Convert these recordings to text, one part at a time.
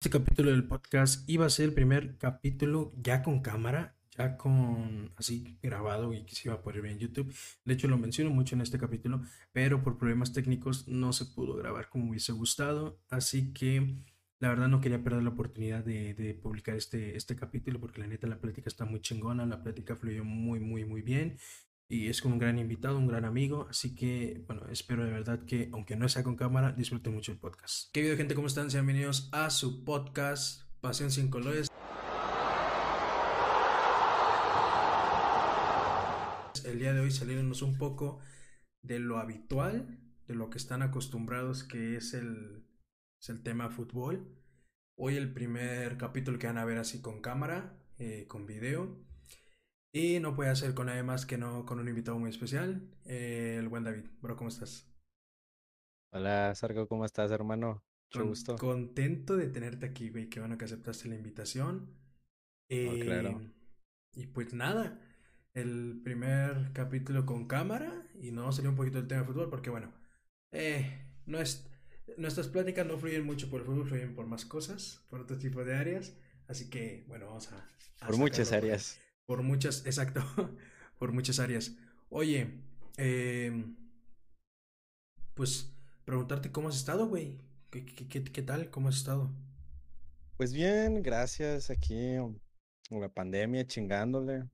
Este capítulo del podcast iba a ser el primer capítulo ya con cámara, ya con así grabado y que se iba a poner bien en YouTube. De hecho, lo menciono mucho en este capítulo, pero por problemas técnicos no se pudo grabar como hubiese gustado. Así que la verdad no quería perder la oportunidad de, de publicar este, este capítulo porque la neta la plática está muy chingona, la plática fluyó muy, muy, muy bien y es como un gran invitado, un gran amigo, así que bueno, espero de verdad que aunque no sea con cámara, disfruten mucho el podcast. ¿Qué video gente? ¿Cómo están? Sean bienvenidos a su podcast Pasión sin colores. El día de hoy salirnos un poco de lo habitual, de lo que están acostumbrados que es el, es el tema fútbol. Hoy el primer capítulo que van a ver así con cámara, eh, con video. Y no puede hacer con nadie más que no con un invitado muy especial, eh, el buen David. Bro, ¿cómo estás? Hola, Sargo, ¿cómo estás, hermano? Mucho Con- gusto. Contento de tenerte aquí, güey. Qué bueno que aceptaste la invitación. Oh, claro. Eh, y pues nada, el primer capítulo con cámara y no salió un poquito del tema de fútbol porque bueno, eh, no es, nuestras pláticas no fluyen mucho por el fútbol, fluyen por más cosas, por otro tipo de áreas. Así que bueno, vamos a... a Por muchas ahí. áreas. Por muchas, exacto, por muchas áreas. Oye, eh, pues preguntarte cómo has estado, güey. ¿Qué, qué, qué, qué tal? ¿Cómo has estado? Pues bien, gracias. Aquí con la pandemia chingándole.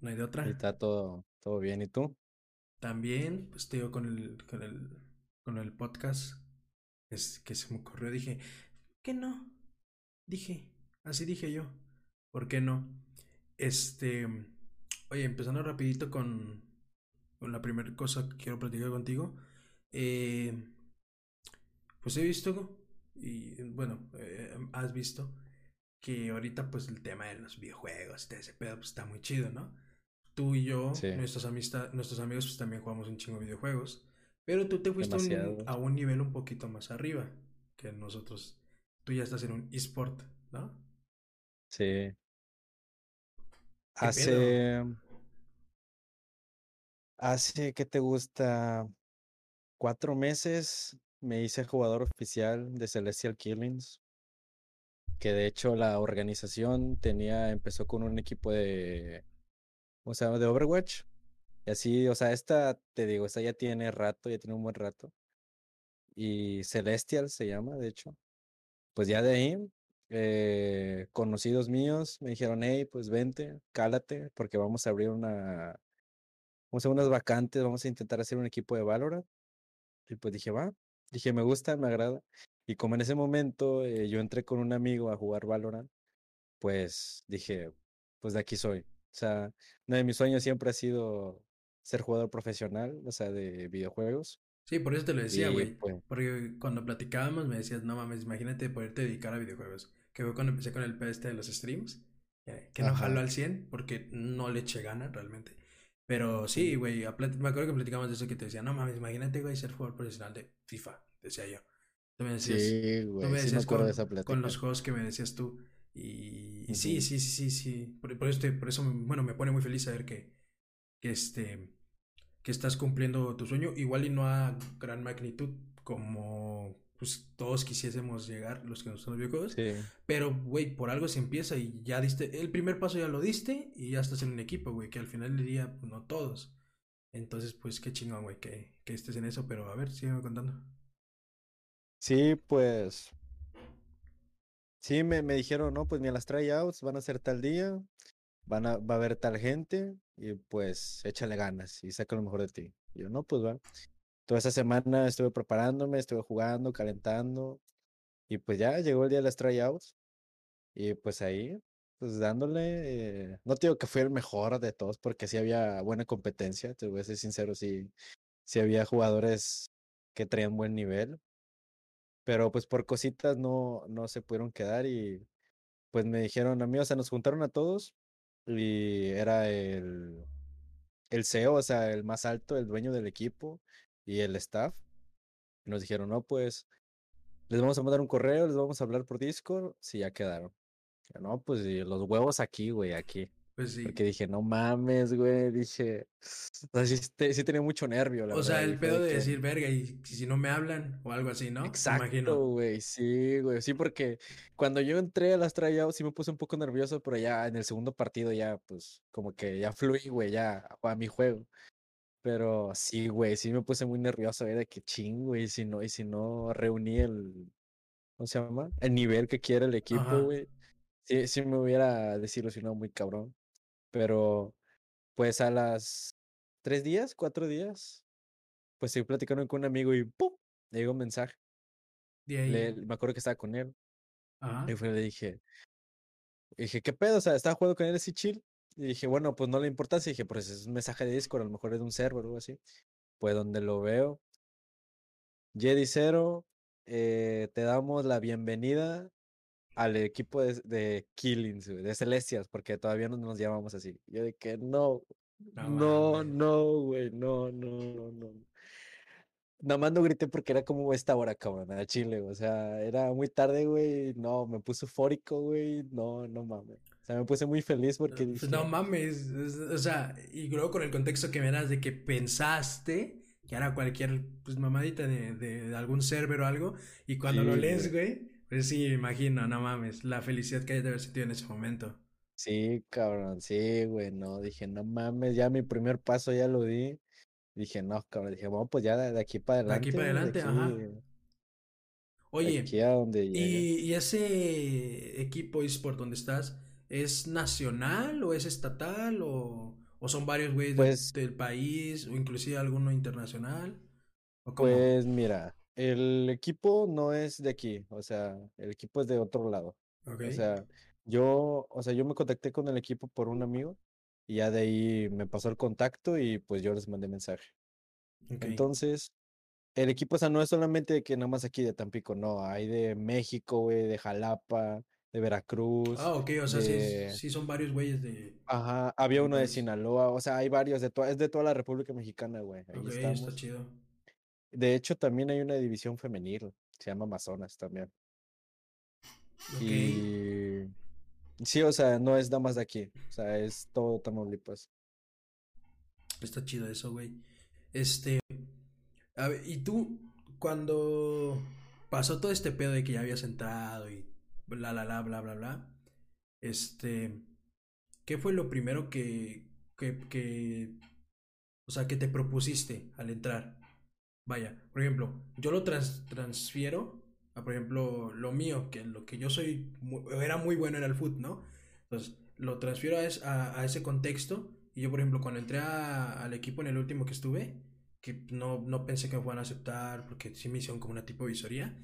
¿No hay de Y otra? está todo, todo bien. ¿Y tú? También, pues te digo, con el, con el, con el podcast es que se me ocurrió, dije, ¿qué no? Dije, así dije yo, ¿por qué no? Este, oye, empezando rapidito con, con la primera cosa que quiero platicar contigo. Eh, pues he visto, y bueno, eh, has visto que ahorita pues el tema de los videojuegos, de ese pedo, pues está muy chido, ¿no? Tú y yo, Sí. nuestros, amistad, nuestros amigos, pues también jugamos un chingo de videojuegos. Pero tú te fuiste un, a un nivel un poquito más arriba que nosotros. Tú ya estás en un eSport, ¿no? Sí. ¿Qué pedo? Hace, hace, ¿qué te gusta? Cuatro meses me hice jugador oficial de Celestial Killings. Que de hecho la organización tenía, empezó con un equipo de, ¿cómo se llama? De Overwatch. Y así, o sea, esta, te digo, esta ya tiene rato, ya tiene un buen rato. Y Celestial se llama, de hecho. Pues ya de ahí, eh, conocidos míos me dijeron, hey, pues vente, cálate, porque vamos a abrir una, vamos a unas vacantes, vamos a intentar hacer un equipo de Valorant. Y pues dije, va, dije, me gusta, me agrada. Y como en ese momento eh, yo entré con un amigo a jugar Valorant, pues dije, pues de aquí soy. O sea, uno de mis sueños siempre ha sido ser jugador profesional, o sea, de videojuegos. Sí, por eso te lo decía, güey. pues, Porque cuando platicábamos me decías, no mames, imagínate poderte dedicar a videojuegos. Que fue cuando empecé con el este de los streams. eh, Que no jaló al 100 porque no le eché gana realmente. Pero sí, güey, me acuerdo que platicamos de eso que te decía, no mames, imagínate, güey, ser jugador profesional de FIFA, decía yo. Tú me decías, sí, tú güey, me sí me decías acuerdo con, de esa con los juegos que me decías tú. Y, y sí, Ujú. sí, sí, sí, sí. Por, por este, por eso, bueno, me pone muy feliz saber que, que este, que estás cumpliendo tu sueño, igual y no a gran magnitud como pues todos quisiésemos llegar, los que nos los videojuegos, Sí, pero güey, por algo se empieza y ya diste, el primer paso ya lo diste y ya estás en un equipo, güey, que al final del día pues, no todos. Entonces, pues qué chingón, güey, que, que estés en eso, pero a ver, sígueme contando. sí, pues, sí, me, me dijeron, no, pues mira, las tryouts van a ser tal día, van a, va a haber tal gente, y pues échale ganas y saca lo mejor de ti. Y yo, no, pues va. Toda esa semana estuve preparándome, estuve jugando, calentando, y pues ya llegó el día de las tryouts, y pues ahí, pues dándole, eh, no te digo que fui el mejor de todos, porque sí había buena competencia, te voy a ser sincero, sí, sí había jugadores que traían buen nivel. pero pues por cositas no, no se pudieron quedar y pues me dijeron a mí, o sea, nos juntaron a todos y era el, el CEO, o sea, el más alto, el dueño del equipo y el staff. Nos dijeron, no, pues les vamos a mandar un correo, les vamos a hablar por Discord, si ya quedaron. No, pues y los huevos aquí, güey, aquí. Pues sí. Porque dije, no mames, güey. Dije, o sea, sí, te- sí tenía mucho nervio, la O sea, verdad. el pedo de que- decir, verga, y si no me hablan o algo así, ¿no? Exacto, güey, sí, güey, sí, porque cuando yo entré a las tryouts sí me puse un poco nervioso, pero ya en el segundo partido ya, pues, como que ya fluí, güey, ya a mi juego. Pero sí, güey, sí me puse muy nervioso, güey, de que ching, güey, y si no, y si no reuní el, ¿cómo se llama? El nivel que quiere el equipo, güey. Sí, sí me hubiera desilusionado muy cabrón. Pero, pues a las tres días, cuatro días, pues estoy platicando con un amigo y ¡pum! Le llegó un mensaje. De ahí. Le- me acuerdo que estaba con él. Ajá. Y fue, le dije, dije, ¿qué pedo? O sea, estaba jugando con él así chill. Y dije, bueno, pues no le importancia. Y dije, pues es un mensaje de Discord, a lo mejor es de un server o algo así. Pues donde lo veo, Jedi Zero, eh, te damos la bienvenida al equipo de, de Killings, de Celestias, porque todavía no nos llamamos así. Yo de que no, No no, güey, no, no, no, no. Nada más no grité porque era como esta hora, cabrón, a Chile, o sea, era muy tarde, güey, no, me puse eufórico, güey, no, no mames. O sea, me puse muy feliz porque Pues dije, no mames. es- O sea, y luego con el contexto que me das de que pensaste que era cualquier pues mamadita de, de- de algún server o algo. Y cuando lo Sí, lees, güey. Pues sí, me imagino, no mames. La felicidad que hayas de haber sentido en ese momento. sí, cabrón, sí, güey, no, dije, no mames, ya mi primer paso ya lo di. Dije, no, cabrón, dije, bueno, pues ya de, de aquí para De aquí adelante, para de adelante, aquí, ajá. de Oye, aquí a donde llegue. ¿y, y ese equipo eSport donde estás, es nacional o es estatal o, o son varios güeyes del, Pues, del país o inclusive alguno internacional? ¿O cómo? pues mira, el equipo no es de aquí, o sea, el equipo es de otro lado. Ok, O sea, yo, o sea, yo me contacté con el equipo por un amigo y ya de ahí me pasó el contacto y pues yo les mandé mensaje. ok. Entonces, el equipo, o sea, no es solamente de que nada más aquí de Tampico, no, hay de México, güey, de Jalapa, de Veracruz, Ah, ok, o sea, sí, de, sí son varios güeyes de, ajá, había uno de. Sinaloa, o sea, hay varios de es de toda la República Mexicana, güey, ahí Ok, está estamos. chido. De hecho, también hay una división femenil, se llama Amazonas también. Y sí, o sea, no es nada más de aquí, o sea, es todo Tamaulipas. está chido eso, güey. Este, a ver, y tú, cuando pasó todo este pedo de que ya habías entrado y bla, bla, bla, bla, bla, bla, este, ¿qué fue lo primero que, que, que, o sea, que te propusiste al entrar? Vaya, por ejemplo, yo lo trans- transfiero a, por ejemplo, lo mío, que lo que yo soy, era muy bueno era el foot, ¿no? Entonces, lo transfiero a, es- a- a ese contexto. Y yo, por ejemplo, cuando entré al equipo en el último que estuve, que no, no pensé que me fueran a aceptar, porque sí me hicieron como una tipo de visoría,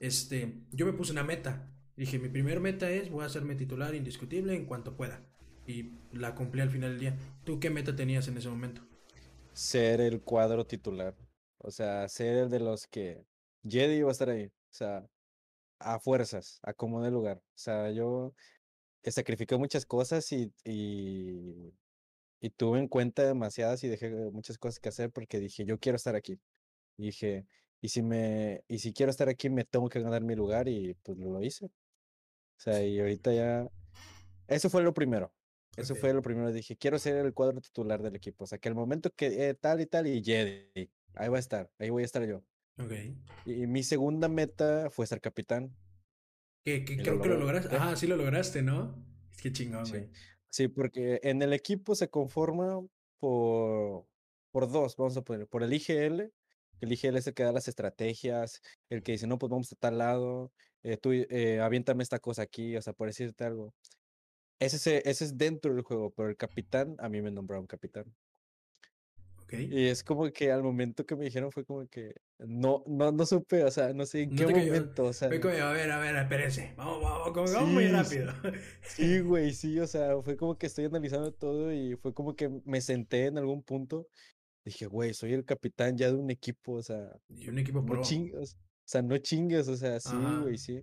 este, yo me puse una meta. Dije, mi primer meta es, voy a hacerme titular indiscutible en cuanto pueda. Y la cumplí al final del día. ¿Tú qué meta tenías en ese momento? Ser el cuadro titular, o sea, ser el de los que Jedi va a estar ahí, o sea, a fuerzas, a como de lugar. O sea, yo sacrifiqué muchas cosas y, y, y tuve en cuenta demasiadas y dejé muchas cosas que hacer porque dije, yo quiero estar aquí. Y dije, y si me, y si quiero estar aquí, me tengo que ganar mi lugar y pues lo hice. O sea, y ahorita ya, eso fue lo primero. Eso Ok. fue lo primero. Dije, quiero ser el cuadro titular del equipo. O sea, que el momento que eh, tal y tal y Jedi, ahí va a estar, ahí voy a estar yo. Ok. Y, mi segunda meta fue ser capitán. Que, que Y lo creo que lo lograste. Ajá, sí lo lograste, ¿no? Es que chingón, Sí. güey. Sí, porque en el equipo se conforma por, por dos, vamos a poner, por el IGL. El IGL es el que da las estrategias, el que dice, no, pues vamos a tal lado, eh, tú eh, aviéntame esta cosa aquí, o sea, por decirte algo. Ese, se- ese es dentro del juego, pero el capitán, a mí me nombraron capitán. Ok. Y es como que al momento que me dijeron fue como que no, no, no supe, o sea, no sé en No qué cayó. momento, o sea, Fue como, a ver, a ver, espérense. Vamos, vamos, como, vamos muy sí, sí, rápido. sí, güey, sí, o sea, fue como que estoy analizando todo y fue como que me senté en algún punto, dije, güey, soy el capitán ya de un equipo, o sea, Y un equipo no pro. chingas, o sea, no chingues, o sea, sí, Ajá. güey, sí.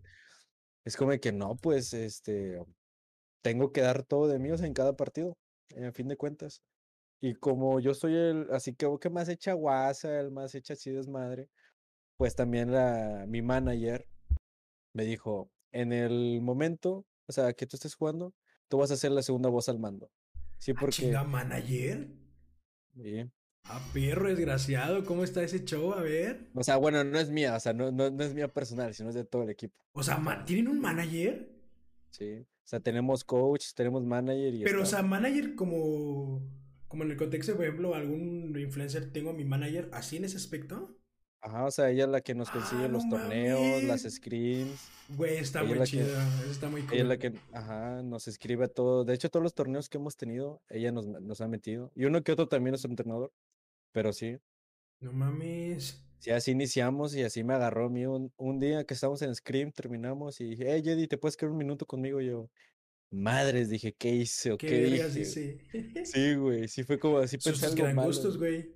Es como que no, pues, este, tengo que dar todo de mí, o sea, en cada partido, en fin de cuentas. Y como yo soy el, así que, que más echa guasa, el más echa así desmadre, pues también la, mi manager me dijo, en el momento, o sea, que tú estés jugando, tú vas a ser la segunda voz al mando. Sí, ¿A porque... chinga manager? sí. A perro desgraciado, ¿cómo está ese show? A ver. O sea, bueno, no es mía, o sea, no, no, no es mía personal, sino es de todo el equipo. O sea, ¿tienen un manager? Sí. O sea, tenemos coach, tenemos manager y Pero, o sea, manager como, como en el contexto, de, por ejemplo, algún influencer, tengo a mi manager así en ese aspecto. Ajá, o sea, ella es la que nos Ah, consigue no los torneos, las screens. Güey, está Ella es muy que- chido, eso está muy Ella es la cool. que, ajá, nos escribe todo. De hecho, todos los torneos que hemos tenido, ella nos, nos ha metido. Y uno que otro también es entrenador. Pero sí, No mames. sí, así iniciamos y así me agarró a mí un, un día que estábamos en Scream, terminamos y dije, hey, Jedi, ¿te puedes quedar un minuto conmigo? Y yo, madres, dije, ¿qué hice o ¿Qué dije? Sí, güey, sí fue como así pensé Sustos que algo dan malo. gustos, güey.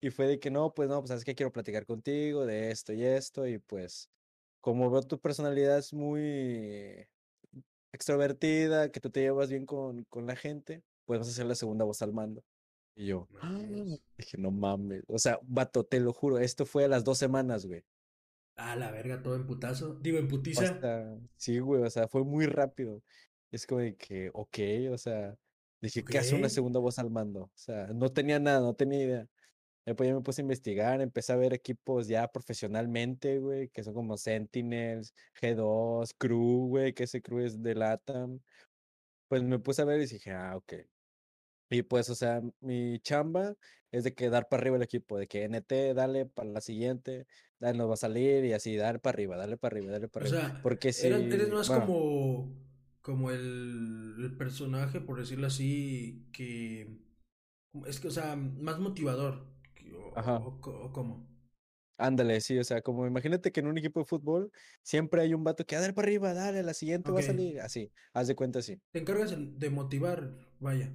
Y fue de que no, pues no, pues sabes que quiero platicar contigo de esto y esto. Y pues, como veo tu personalidad es muy extrovertida, que tú te llevas bien con, con la gente, pues vas a ser la segunda voz al mando. Y yo, "Ah", Mames. dije, no mames. O sea, vato, te lo juro, esto fue a las dos semanas, güey. Ah, la verga, todo en putazo. Digo, en putiza. Hasta, sí, güey, o sea, fue muy rápido. Es como de que, ok, o sea, dije, ¿qué hace una segunda voz al mando? O sea, no tenía nada, no tenía idea. Después ya me puse a investigar, empecé a ver equipos ya profesionalmente, güey, que son como Sentinels, G2, Crew, güey, que ese Crew es de LATAM. Pues me puse a ver y dije, ah, ok. Y pues, o sea, mi chamba es de que dar para arriba el equipo, de que NT, dale para la siguiente, dale, nos va a salir y así, dar para arriba, dale para arriba, dale para O arriba. sea, Porque si, eres más bueno, como, como el, el personaje, por decirlo así, que... Es que, o sea, más motivador. O, Ajá. o co- o cómo. ándale, sí, o sea, como imagínate que en un equipo de fútbol siempre hay un vato que, a dale para arriba, dale, la siguiente va a salir, así, haz de cuenta así. Te encargas en- de motivar, vaya.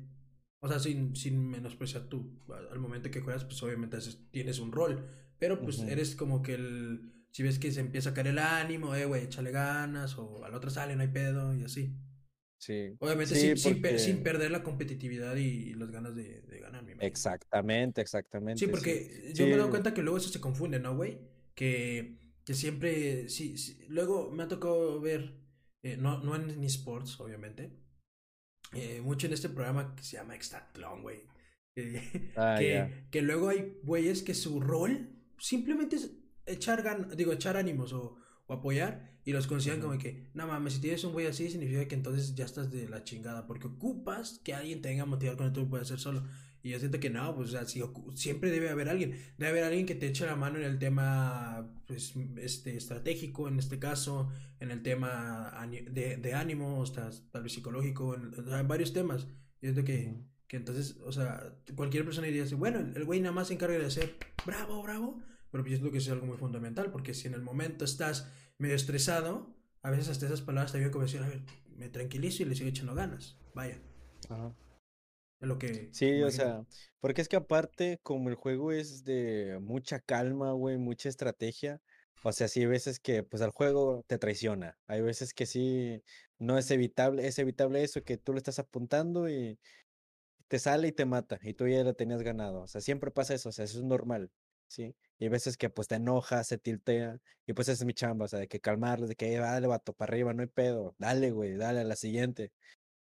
O sea, sin, sin menospreciar tú. Al momento que juegas, pues obviamente haces- tienes un rol. Pero pues eres como que el... Si ves que se empieza a caer el ánimo, eh, güey, échale ganas. O al otro sale, no hay pedo, y así. Sí, Obviamente sí, sin, sin, perder la competitividad y, y las ganas de, de ganar, imagino. Exactamente, Sí, exactamente, sí. porque yo me he dado cuenta que luego eso se confunde, ¿no, güey? Que, que siempre, sí, luego me ha tocado ver, eh, no, no en esports, obviamente, eh, mucho en este programa que se llama Extatlón, güey. Ah, que, ya, que luego hay güeyes que su rol simplemente es echar gan digo, echar ánimos o, o apoyar y los consideran como que, no mames, si tienes un güey así significa que entonces ya estás de la chingada porque ocupas que alguien te venga a motivar cuando tú lo puedes hacer solo. Y yo siento que no, pues o sea, si siempre debe haber alguien, debe haber alguien que te eche la mano en el tema pues este estratégico en este caso, en el tema de, de ánimo, o sea, tal vez psicológico, en, varios temas. Yo siento que que entonces, o sea, cualquier persona diría así, bueno, el el güey nada más se encarga de hacer bravo, bravo, pero pues yo creo que es algo muy fundamental, porque si en el momento estás medio estresado, a veces hasta esas palabras te vienen como decir, a ver, me tranquilizo y le sigo echando ganas, vaya, Ajá. es lo que Sí, o sea, porque es que aparte, como el juego es de mucha calma, güey, mucha estrategia, o sea, sí hay veces que pues el juego te traiciona, hay veces que sí no es evitable, es evitable eso, que tú le estás apuntando y te sale y te mata, y tú ya la tenías ganado, o sea, siempre pasa eso, o sea, eso es normal, ¿sí? Y hay veces que pues te enojas, se tiltea, y pues esa es mi chamba, o sea, de que calmarlos, de que "Eh, dale, vato, para arriba, no hay pedo, dale, güey, dale a la siguiente.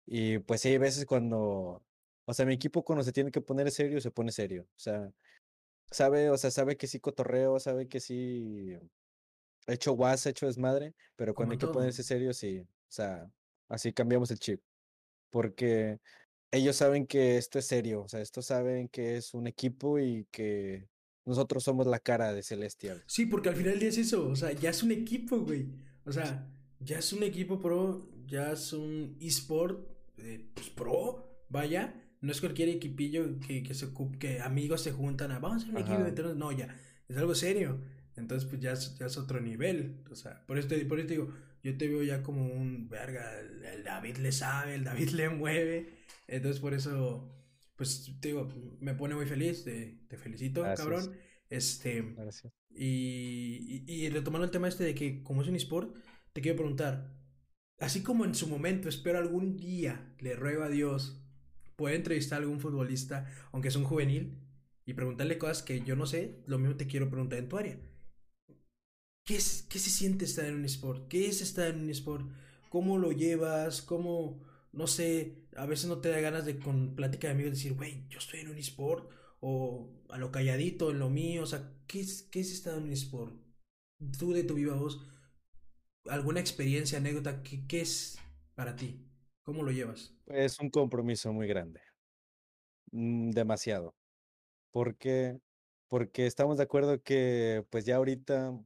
Y pues sí, hay veces cuando, o sea, mi equipo cuando se tiene que poner serio, se pone serio. O sea, sabe, o sea, sabe que sí cotorreo, sabe que sí he hecho guas, he hecho desmadre, pero cuando hay que ponerse serio, sí. O sea, así cambiamos el chip. Porque ellos saben que esto es serio, o sea, estos saben que es un equipo y que nosotros somos la cara de Celestial. Sí, porque al final del día es eso, o sea, ya es un equipo, güey, o sea, ya es un equipo pro, ya es un esport, eh, pues pro, vaya, no es cualquier equipillo que, que se que amigos se juntan a, vamos a hacer un equipo, entonces, no, ya, es algo serio, entonces pues ya es, ya es otro nivel, o sea, por eso, te, por eso te digo, yo te veo ya como un, verga, el, el David le sabe, el David le mueve, entonces por eso, pues te digo, me pone muy feliz, te, te felicito, Gracias. cabrón, este... Gracias. Y, y, y retomando el tema este de que como es un esport, te quiero preguntar, así como en su momento espero algún día, le ruego a Dios, pueda entrevistar a algún futbolista, aunque es un juvenil, y preguntarle cosas que yo no sé, lo mismo te quiero preguntar en tu área. ¿Qué, es, ¿Qué se siente estar en un esport? ¿Qué es estar en un esport? ¿Cómo lo llevas? ¿Cómo, no sé, a veces no te da ganas de con plática de amigos decir, güey, yo estoy en un esport o a lo calladito, en lo mío, o sea, ¿qué es, qué es estar en un esport? Tú de tu viva voz, alguna experiencia, anécdota, ¿qué, qué es para ti? ¿Cómo lo llevas? Es un compromiso muy grande, mm, demasiado, porque porque estamos de acuerdo que pues ya ahorita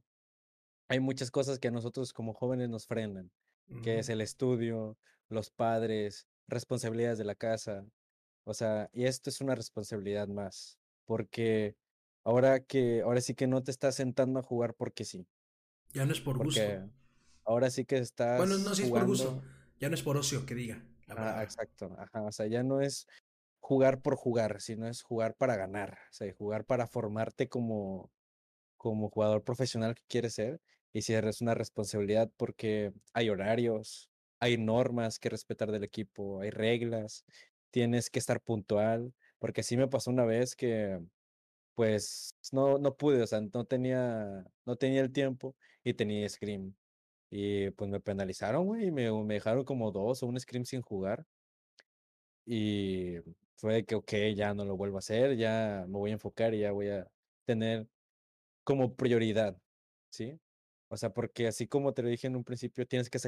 hay muchas cosas que a nosotros como jóvenes nos frenan, que es el estudio, los padres, responsabilidades de la casa, o sea, y esto es una responsabilidad más, porque ahora que ahora sí que no te estás sentando a jugar porque sí, Ya no es por gusto. ahora sí que Bueno, estás no, si es por gusto, ya no es por ocio, que diga la ah, exacto, ajá, o sea, ya no es jugar por jugar, sino es jugar para ganar, o sea, jugar para formarte como como jugador profesional que quieres ser, y si es una responsabilidad porque hay horarios, hay normas que respetar del equipo, hay reglas, tienes que estar puntual, porque sí me pasó una vez que pues no, no pude, o sea, no tenía, no tenía el tiempo y tenía scrim. Y pues me penalizaron, güey, y me, me dejaron como dos o un scrim sin jugar. Y fue que, ok, ya no lo vuelvo a hacer, ya me voy a enfocar y ya voy a tener como prioridad, ¿sí? O sea, porque así como te lo dije en un principio, tienes que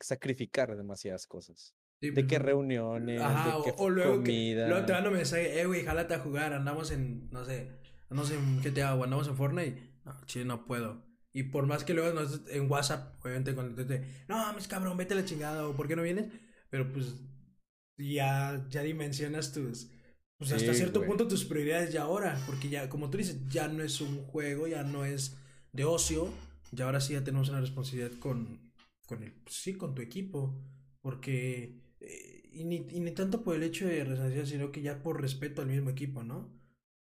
sacrificar demasiadas cosas. Sí, De qué reuniones, ajá, de o, qué o luego que, luego te comida. dan un mensaje, eh, güey, jálate a jugar, andamos en, no sé, andamos en GTA o andamos en Fortnite, no, chile, no puedo. Y por más que luego en WhatsApp, obviamente, cuando te, te, no, mis cabrón, vete a la chingada, o ¿por qué no vienes? Pero pues, ya, ya dimensionas tus, pues hasta Sí, cierto güey, punto tus prioridades ya ahora, porque ya, como tú dices, ya no es un juego, ya no es de ocio, ya ahora sí ya tenemos una responsabilidad con, con el, pues, sí, con tu equipo, porque, eh, y, ni, y ni tanto por el hecho de responsabilidad, sino que ya por respeto al mismo equipo, ¿no?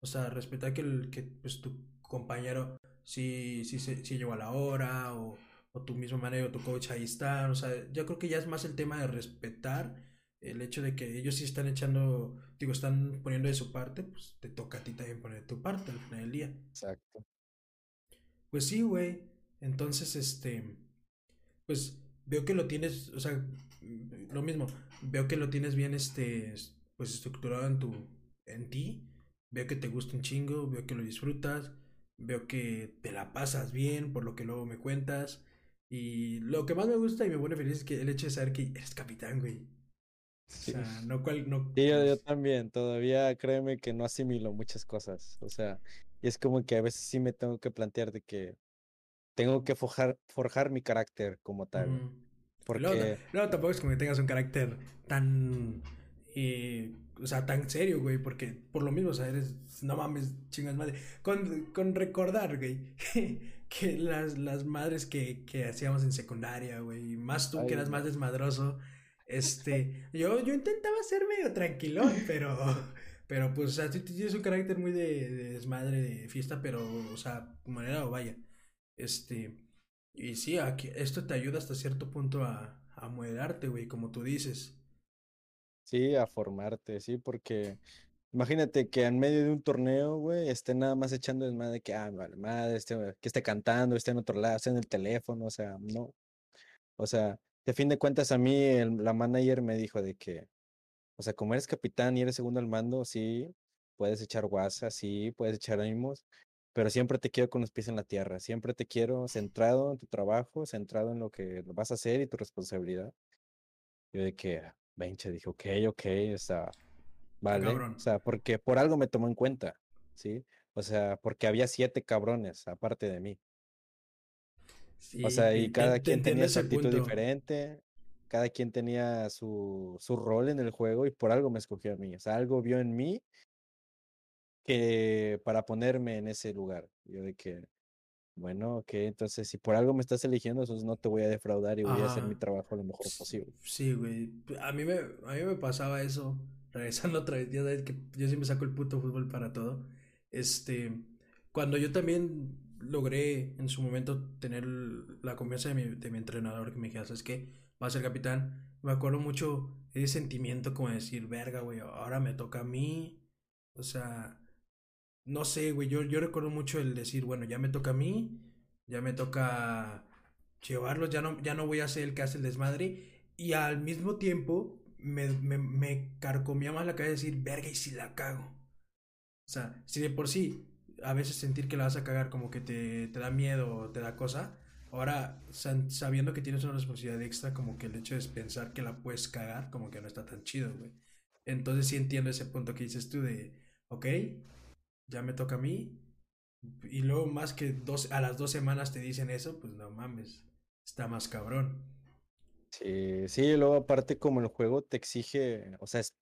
O sea, respetar que, el, que pues, tu compañero sí, sí, sí, sí llegó a la hora, o, o tu mismo manager o tu coach ahí está, o sea, yo creo que ya es más el tema de respetar el hecho de que ellos sí están echando, digo, están poniendo de su parte, pues te toca a ti también poner de tu parte al final del día. exacto. Pues sí, güey. Entonces, este, pues veo que lo tienes, o sea, lo mismo, veo que lo tienes bien, este, pues estructurado en tu, en ti, veo que te gusta un chingo, veo que lo disfrutas, veo que te la pasas bien, por lo que luego me cuentas, y lo que más me gusta y me pone feliz es que el hecho de saber que eres capitán, güey. O Sí, sea, no cual, no, Sí, yo, yo pues, también, todavía créeme que no asimilo muchas cosas, o sea, y es como que a veces sí me tengo que plantear de que tengo que forjar, forjar mi carácter como tal, ta- porque, luego tampoco es como que tengas un carácter tan. eh, o sea, tan serio, güey. Porque por lo mismo, o sea, eres. No mames, chingas madre. Con, con recordar, güey. Que las, las madres que, que hacíamos en secundaria, güey. Más tú que eras más no, desmadroso. Este. Yo, yo intentaba ser medio tranquilón, pero. Pero pues, o sea, tú tienes un carácter muy de, de desmadre, de fiesta, pero, o sea, manera o vaya. Este. Y sí, aquí, esto te ayuda hasta cierto punto a, a moderarte, güey, como tú dices. sí, a formarte, sí, porque imagínate que en medio de un torneo, güey, esté nada más echando desmadre que, ah, vale madre, esté, que esté cantando, esté en otro lado, esté en el teléfono, o sea, no, o sea, de fin de cuentas a mí la manager me dijo de que O sea, como eres capitán y eres segundo al mando, sí, puedes echar guasa, sí, puedes echar ánimos, pero siempre te quiero con los pies en la tierra, siempre te quiero centrado en tu trabajo, centrado en lo que vas a hacer y tu responsabilidad. Yo de que, venche, dije, ok, ok, o sea, vale, o cabrón. sea, porque por algo me tomó en cuenta, ¿sí? O sea, porque había siete cabrones aparte de mí. O Sí, sea, y te, te, cada te quien entiendo tenía su actitud punto. diferente, cada quien tenía su, su rol en el juego y por algo me escogió a mí. O sea, algo vio en mí que para ponerme en ese lugar. Yo de que, bueno, ok, entonces si por algo me estás eligiendo, entonces no te voy a defraudar y voy a hacer mi trabajo lo mejor posible. Sí, güey. A mí me, a mí me pasaba eso. Regresando otra vez, ya sabes que yo siempre saco el puto fútbol para todo. Este, cuando yo también logré en su momento tener la confianza de mi, de mi entrenador que me dijera, ¿sabes qué? Vas a ser capitán. Me acuerdo mucho ese sentimiento como de decir, verga, güey, ahora me toca a mí. O sea, no sé, güey, yo, yo recuerdo mucho el decir, bueno, ya me toca a mí, ya me toca llevarlos, ya no, ya no voy a ser el que hace el desmadre. Y al mismo tiempo me, me, me carcomía más la cabeza de decir, verga, y si la cago. O sea, si de por sí a veces sentir que la vas a cagar como que te, te da miedo o te da cosa, ahora sabiendo que tienes una responsabilidad extra, como que el hecho de pensar que la puedes cagar, como que no está tan chido, güey. Entonces sí entiendo ese punto que dices tú de, ok, ya me toca a mí. Y luego más que dos, a las dos semanas te dicen eso, pues no mames, está más cabrón. Sí, sí, luego aparte como el juego te exige, o sea, es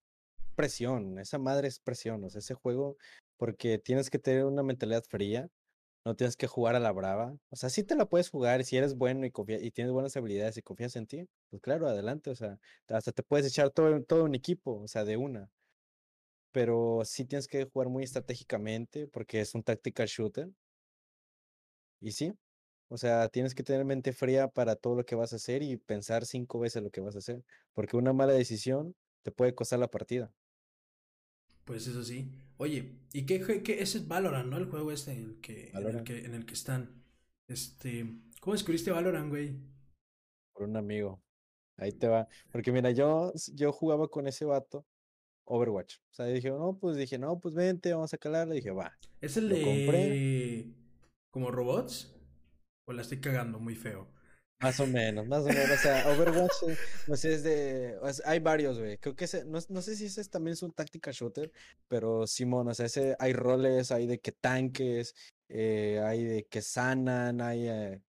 presión, esa madre es presión, o sea, ese juego, porque tienes que tener una mentalidad fría, no tienes que jugar a la brava, o sea, sí te la puedes jugar si eres bueno y, y tienes buenas habilidades y confías en ti, pues claro, adelante, o sea, hasta te puedes echar todo, todo un equipo, o sea, de una, pero sí tienes que jugar muy estratégicamente porque es un tactical shooter, y sí, o sea, tienes que tener mente fría para todo lo que vas a hacer y pensar cinco veces lo que vas a hacer, porque una mala decisión te puede costar la partida. Pues eso sí. Oye, ¿y qué, qué ese es Valorant, no? El juego este en el que, en el que, en el que están. Este, ¿cómo descubriste Valorant, güey? Por un amigo. Ahí te va. Porque mira, yo, yo jugaba con ese vato Overwatch. O sea, dije, no, pues dije, no, pues vente, vamos a calarle. Dije, va. ¿Es el de compré. como robots? O la estoy cagando muy feo. Más o menos, más o menos. O sea, Overwatch, no sé, es de. hay varios, güey. Creo que ese, no, no, sé si ese también es un táctica shooter, pero Simón, o sea, ese, hay roles, hay de que tanques, eh, hay de que sanan, hay eh,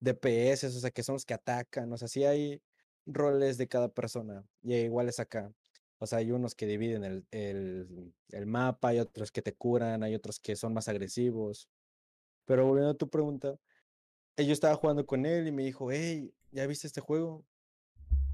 DPS, o sea, que son los que atacan. O sea, sí hay roles de cada persona. Y igual es acá. O sea, hay unos que dividen el, el, el mapa, hay otros que te curan, hay otros que son más agresivos. Pero volviendo a tu pregunta yo estaba jugando con él y me dijo, hey, ¿ya viste este juego?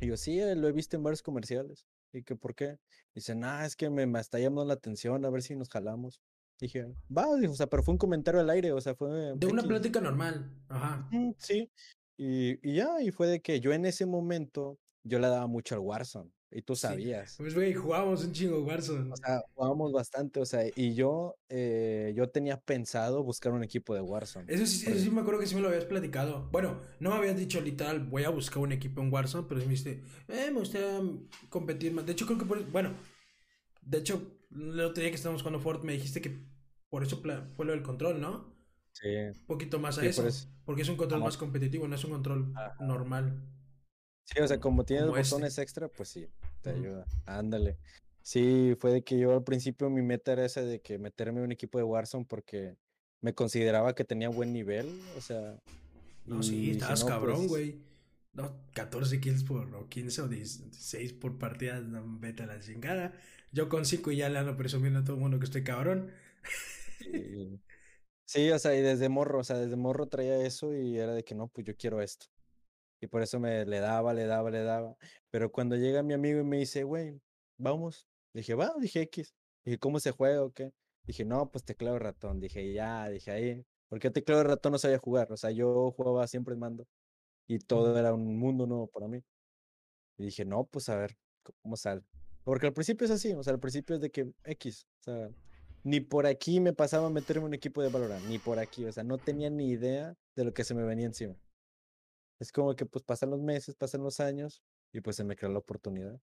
Y yo, sí, eh, lo he visto en varios comerciales. ¿Y que por qué? Dice, nah, es que me, me, está llamando la atención, a ver si nos jalamos. Dije, va, o sea, pero fue un comentario al aire, o sea, fue... De una plática normal, ajá. sí, y, y ya, y fue de que yo en ese momento, yo le daba mucho al Warzone. Y tú sabías. Pues, güey, jugábamos un chingo Warzone. O sea, jugábamos bastante, o sea, y yo, eh, yo tenía pensado buscar un equipo de Warzone. Eso sí, eso sí me acuerdo que sí me lo habías platicado. Bueno, no me habías dicho literal, voy a buscar un equipo en Warzone, pero sí me dijiste, eh, me gustaría competir más. De hecho, creo que por bueno, de hecho, el otro día que estábamos jugando Ford, me dijiste que por eso fue lo del control, ¿no? Sí. Un poquito más a eso, Porque es un control más competitivo, no es un control normal. Sí, o sea, como tienes botones extra, pues sí, te ayuda. Ándale. Sí, fue de que yo al principio mi meta era esa de que meterme en un equipo de Warzone porque me consideraba que tenía buen nivel, o sea. No, sí, estabas cabrón, pues güey. No, 14 kills por, o 15 o 16 por partida, no, vete a la chingada. Yo con 5 ya le ando presumiendo a todo el mundo que estoy cabrón. Sí. sí, o sea, y desde morro, o sea, desde morro traía eso y era de que no, pues yo quiero esto. Y por eso me le daba, le daba, le daba. Pero cuando llega mi amigo y me dice, güey, vamos. Dije, va, dije X. Dije, ¿cómo se juega o qué? Dije, no, pues teclado ratón. Dije, ya, dije ahí. Porque teclado de ratón no sabía jugar. O sea, yo jugaba siempre en mando. Y todo era un mundo nuevo para mí. Y dije, no, pues a ver, ¿cómo sale? Porque al principio es así. O sea, al principio es de que X. O sea, ni por aquí me pasaba a meterme en un equipo de Valorant. Ni por aquí. O sea, no tenía ni idea de lo que se me venía encima. Es como que pues pasan los meses, pasan los años y pues se me creó la oportunidad.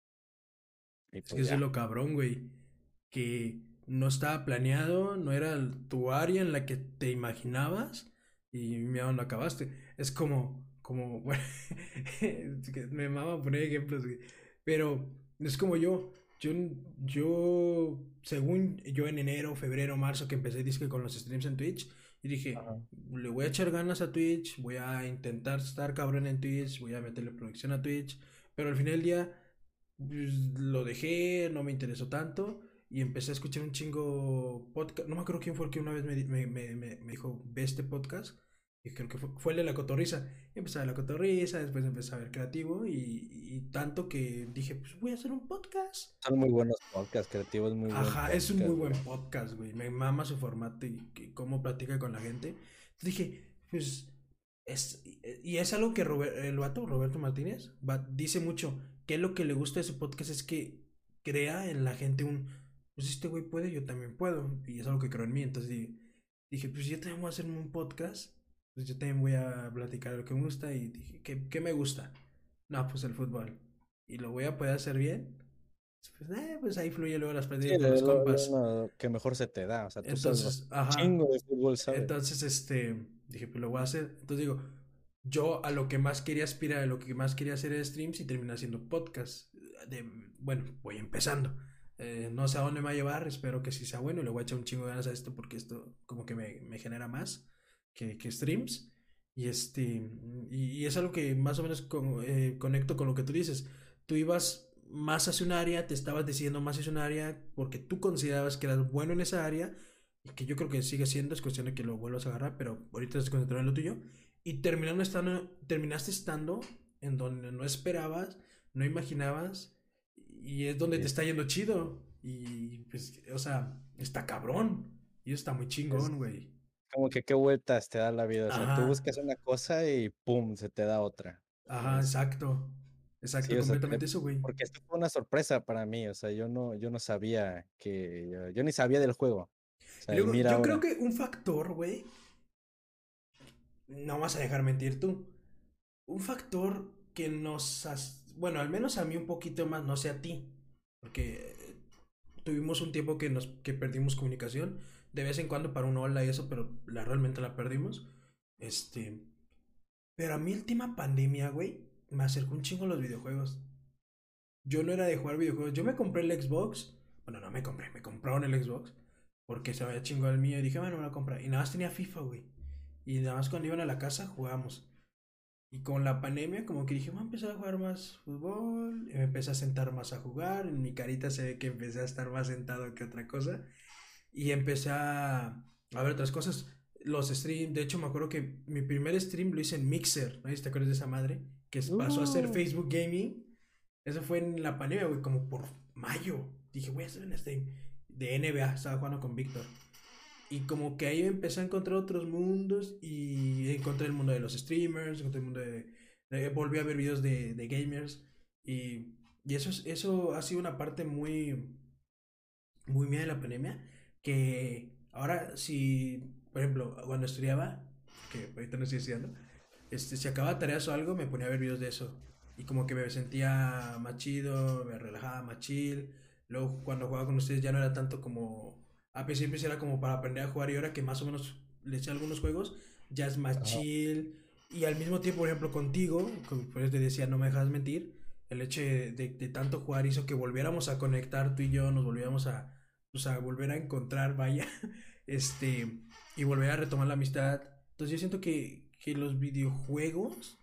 es pues, que eso es lo cabrón, güey. Que no estaba planeado, no era tu área en la que te imaginabas y mira lo acabaste. Es como, como, bueno, me mama poner ejemplos, güey. Pero es como yo. Yo, yo, según yo en enero, febrero, marzo, que empecé disque con los streams en Twitch, y dije, le voy a echar ganas a Twitch, voy a intentar estar cabrón en Twitch, voy a meterle producción a Twitch, pero al final del día pues, lo dejé, no me interesó tanto y empecé a escuchar un chingo podcast. No me acuerdo quién fue el que una vez me, me, me, me dijo, ve este podcast. Y creo que fue, fue el de la cotorriza. Empecé a ver la cotorriza, después empecé a ver creativo y, y, tanto que dije, pues voy a hacer un podcast. Son muy buenos podcasts, creativos muy buenos. Ajá, es un muy buen podcast, güey. Me mama su formato y, cómo platica con la gente. Entonces dije, pues, es, y es algo que el vato, Roberto Martínez, dice mucho, que lo que le gusta de su podcast es que crea en la gente un, pues este güey puede, yo también puedo. Y es algo que creo en mí. Entonces dije, dije pues yo también voy a hacer un podcast pues yo también voy a platicar lo que me gusta y dije, ¿qué, ¿qué, me gusta? No, pues el fútbol. ¿Y lo voy a poder hacer bien? Pues, eh, pues ahí fluye luego las partidas lo, los lo- compas. que mejor se te da. O sea, tú Entonces, ajá. chingo de fútbol, ¿sabes? Entonces, este, dije, pues lo voy a hacer. Entonces digo, yo a lo que más quería aspirar, a lo que más quería hacer era streams y terminé haciendo podcast. De, bueno, voy empezando. Eh, no sé a dónde me va a llevar, espero que sí sea bueno y le voy a echar un chingo de ganas a esto porque esto como que me, me genera más que, que streams. Y este, y, y es algo que más o menos con- eh, conecto con lo que tú dices. Tú ibas más hacia un área, te estabas decidiendo más hacia un área porque tú considerabas que eras bueno en esa área y que yo creo que sigue siendo, es cuestión de que lo vuelvas a agarrar, pero ahorita estás concentrado en lo tuyo. Y terminando estando, terminaste estando en donde no esperabas, no imaginabas, y es donde te está yendo chido. Y pues, o sea, está cabrón. Y está muy chingón, güey. Como que qué vueltas te da la vida. O sea, tú buscas una cosa y pum, se te da otra. Ajá, exacto. Exacto, Sí, o sea, completamente te- eso, güey. porque esto fue una sorpresa para mí. O sea, yo no, yo no sabía que, yo, yo ni sabía del juego. O Y sea, y luego, mira yo creo que un factor, güey, no vas a dejar mentir tú. Un factor que nos... has- Bueno, al menos a mí un poquito más, no sé a ti. Porque tuvimos un tiempo que nos que perdimos comunicación. De vez en cuando para un hola y eso, pero la, realmente la perdimos. Este... Pero a mí el tema pandemia, güey, me acercó un chingo a los videojuegos. Yo no era de jugar videojuegos. Yo me compré el Xbox. Bueno, no me compré, me compraron el Xbox. Porque se había chingado el mío. Y dije, bueno, me lo comprar. Y nada más tenía FIFA, güey. Y nada más cuando iban a la casa jugábamos. Y con la pandemia, como que dije, voy a empezar a jugar más fútbol. Y me empecé a sentar más a jugar. En mi carita se ve que empecé a estar más sentado que otra cosa. Y empecé a, a ver otras cosas. Los streams, de hecho, me acuerdo que mi primer stream lo hice en Mixer. ¿No? ¿Te acuerdas de esa madre? Que pasó a ser Uh. Facebook Gaming. Eso fue en la pandemia, güey, como por mayo. Dije, voy a hacer un stream de NBA. Estaba jugando con Víctor. Y como que ahí empecé a encontrar otros mundos y encontré el mundo de los streamers, encontré el mundo de... de- volví a ver videos de, de gamers y, y eso, es- eso ha sido una parte muy, muy mía de la pandemia que ahora si, por ejemplo, cuando estudiaba, que ahorita no estoy estudiando, este, si acababa tareas o algo, me ponía a ver videos de eso. Y como que me sentía más chido, me relajaba más chill. Luego cuando jugaba con ustedes ya no era tanto como... A principio era como para aprender a jugar y ahora que más o menos le eché algunos juegos, ya es más Ajá. chill. Y al mismo tiempo, por ejemplo, contigo, como por eso te decía, no me dejas mentir, el hecho de, de- de tanto jugar hizo que volviéramos a conectar tú y yo, nos volviéramos a, pues, a volver a encontrar, vaya, este, y volver a retomar la amistad. Entonces yo siento que, que los videojuegos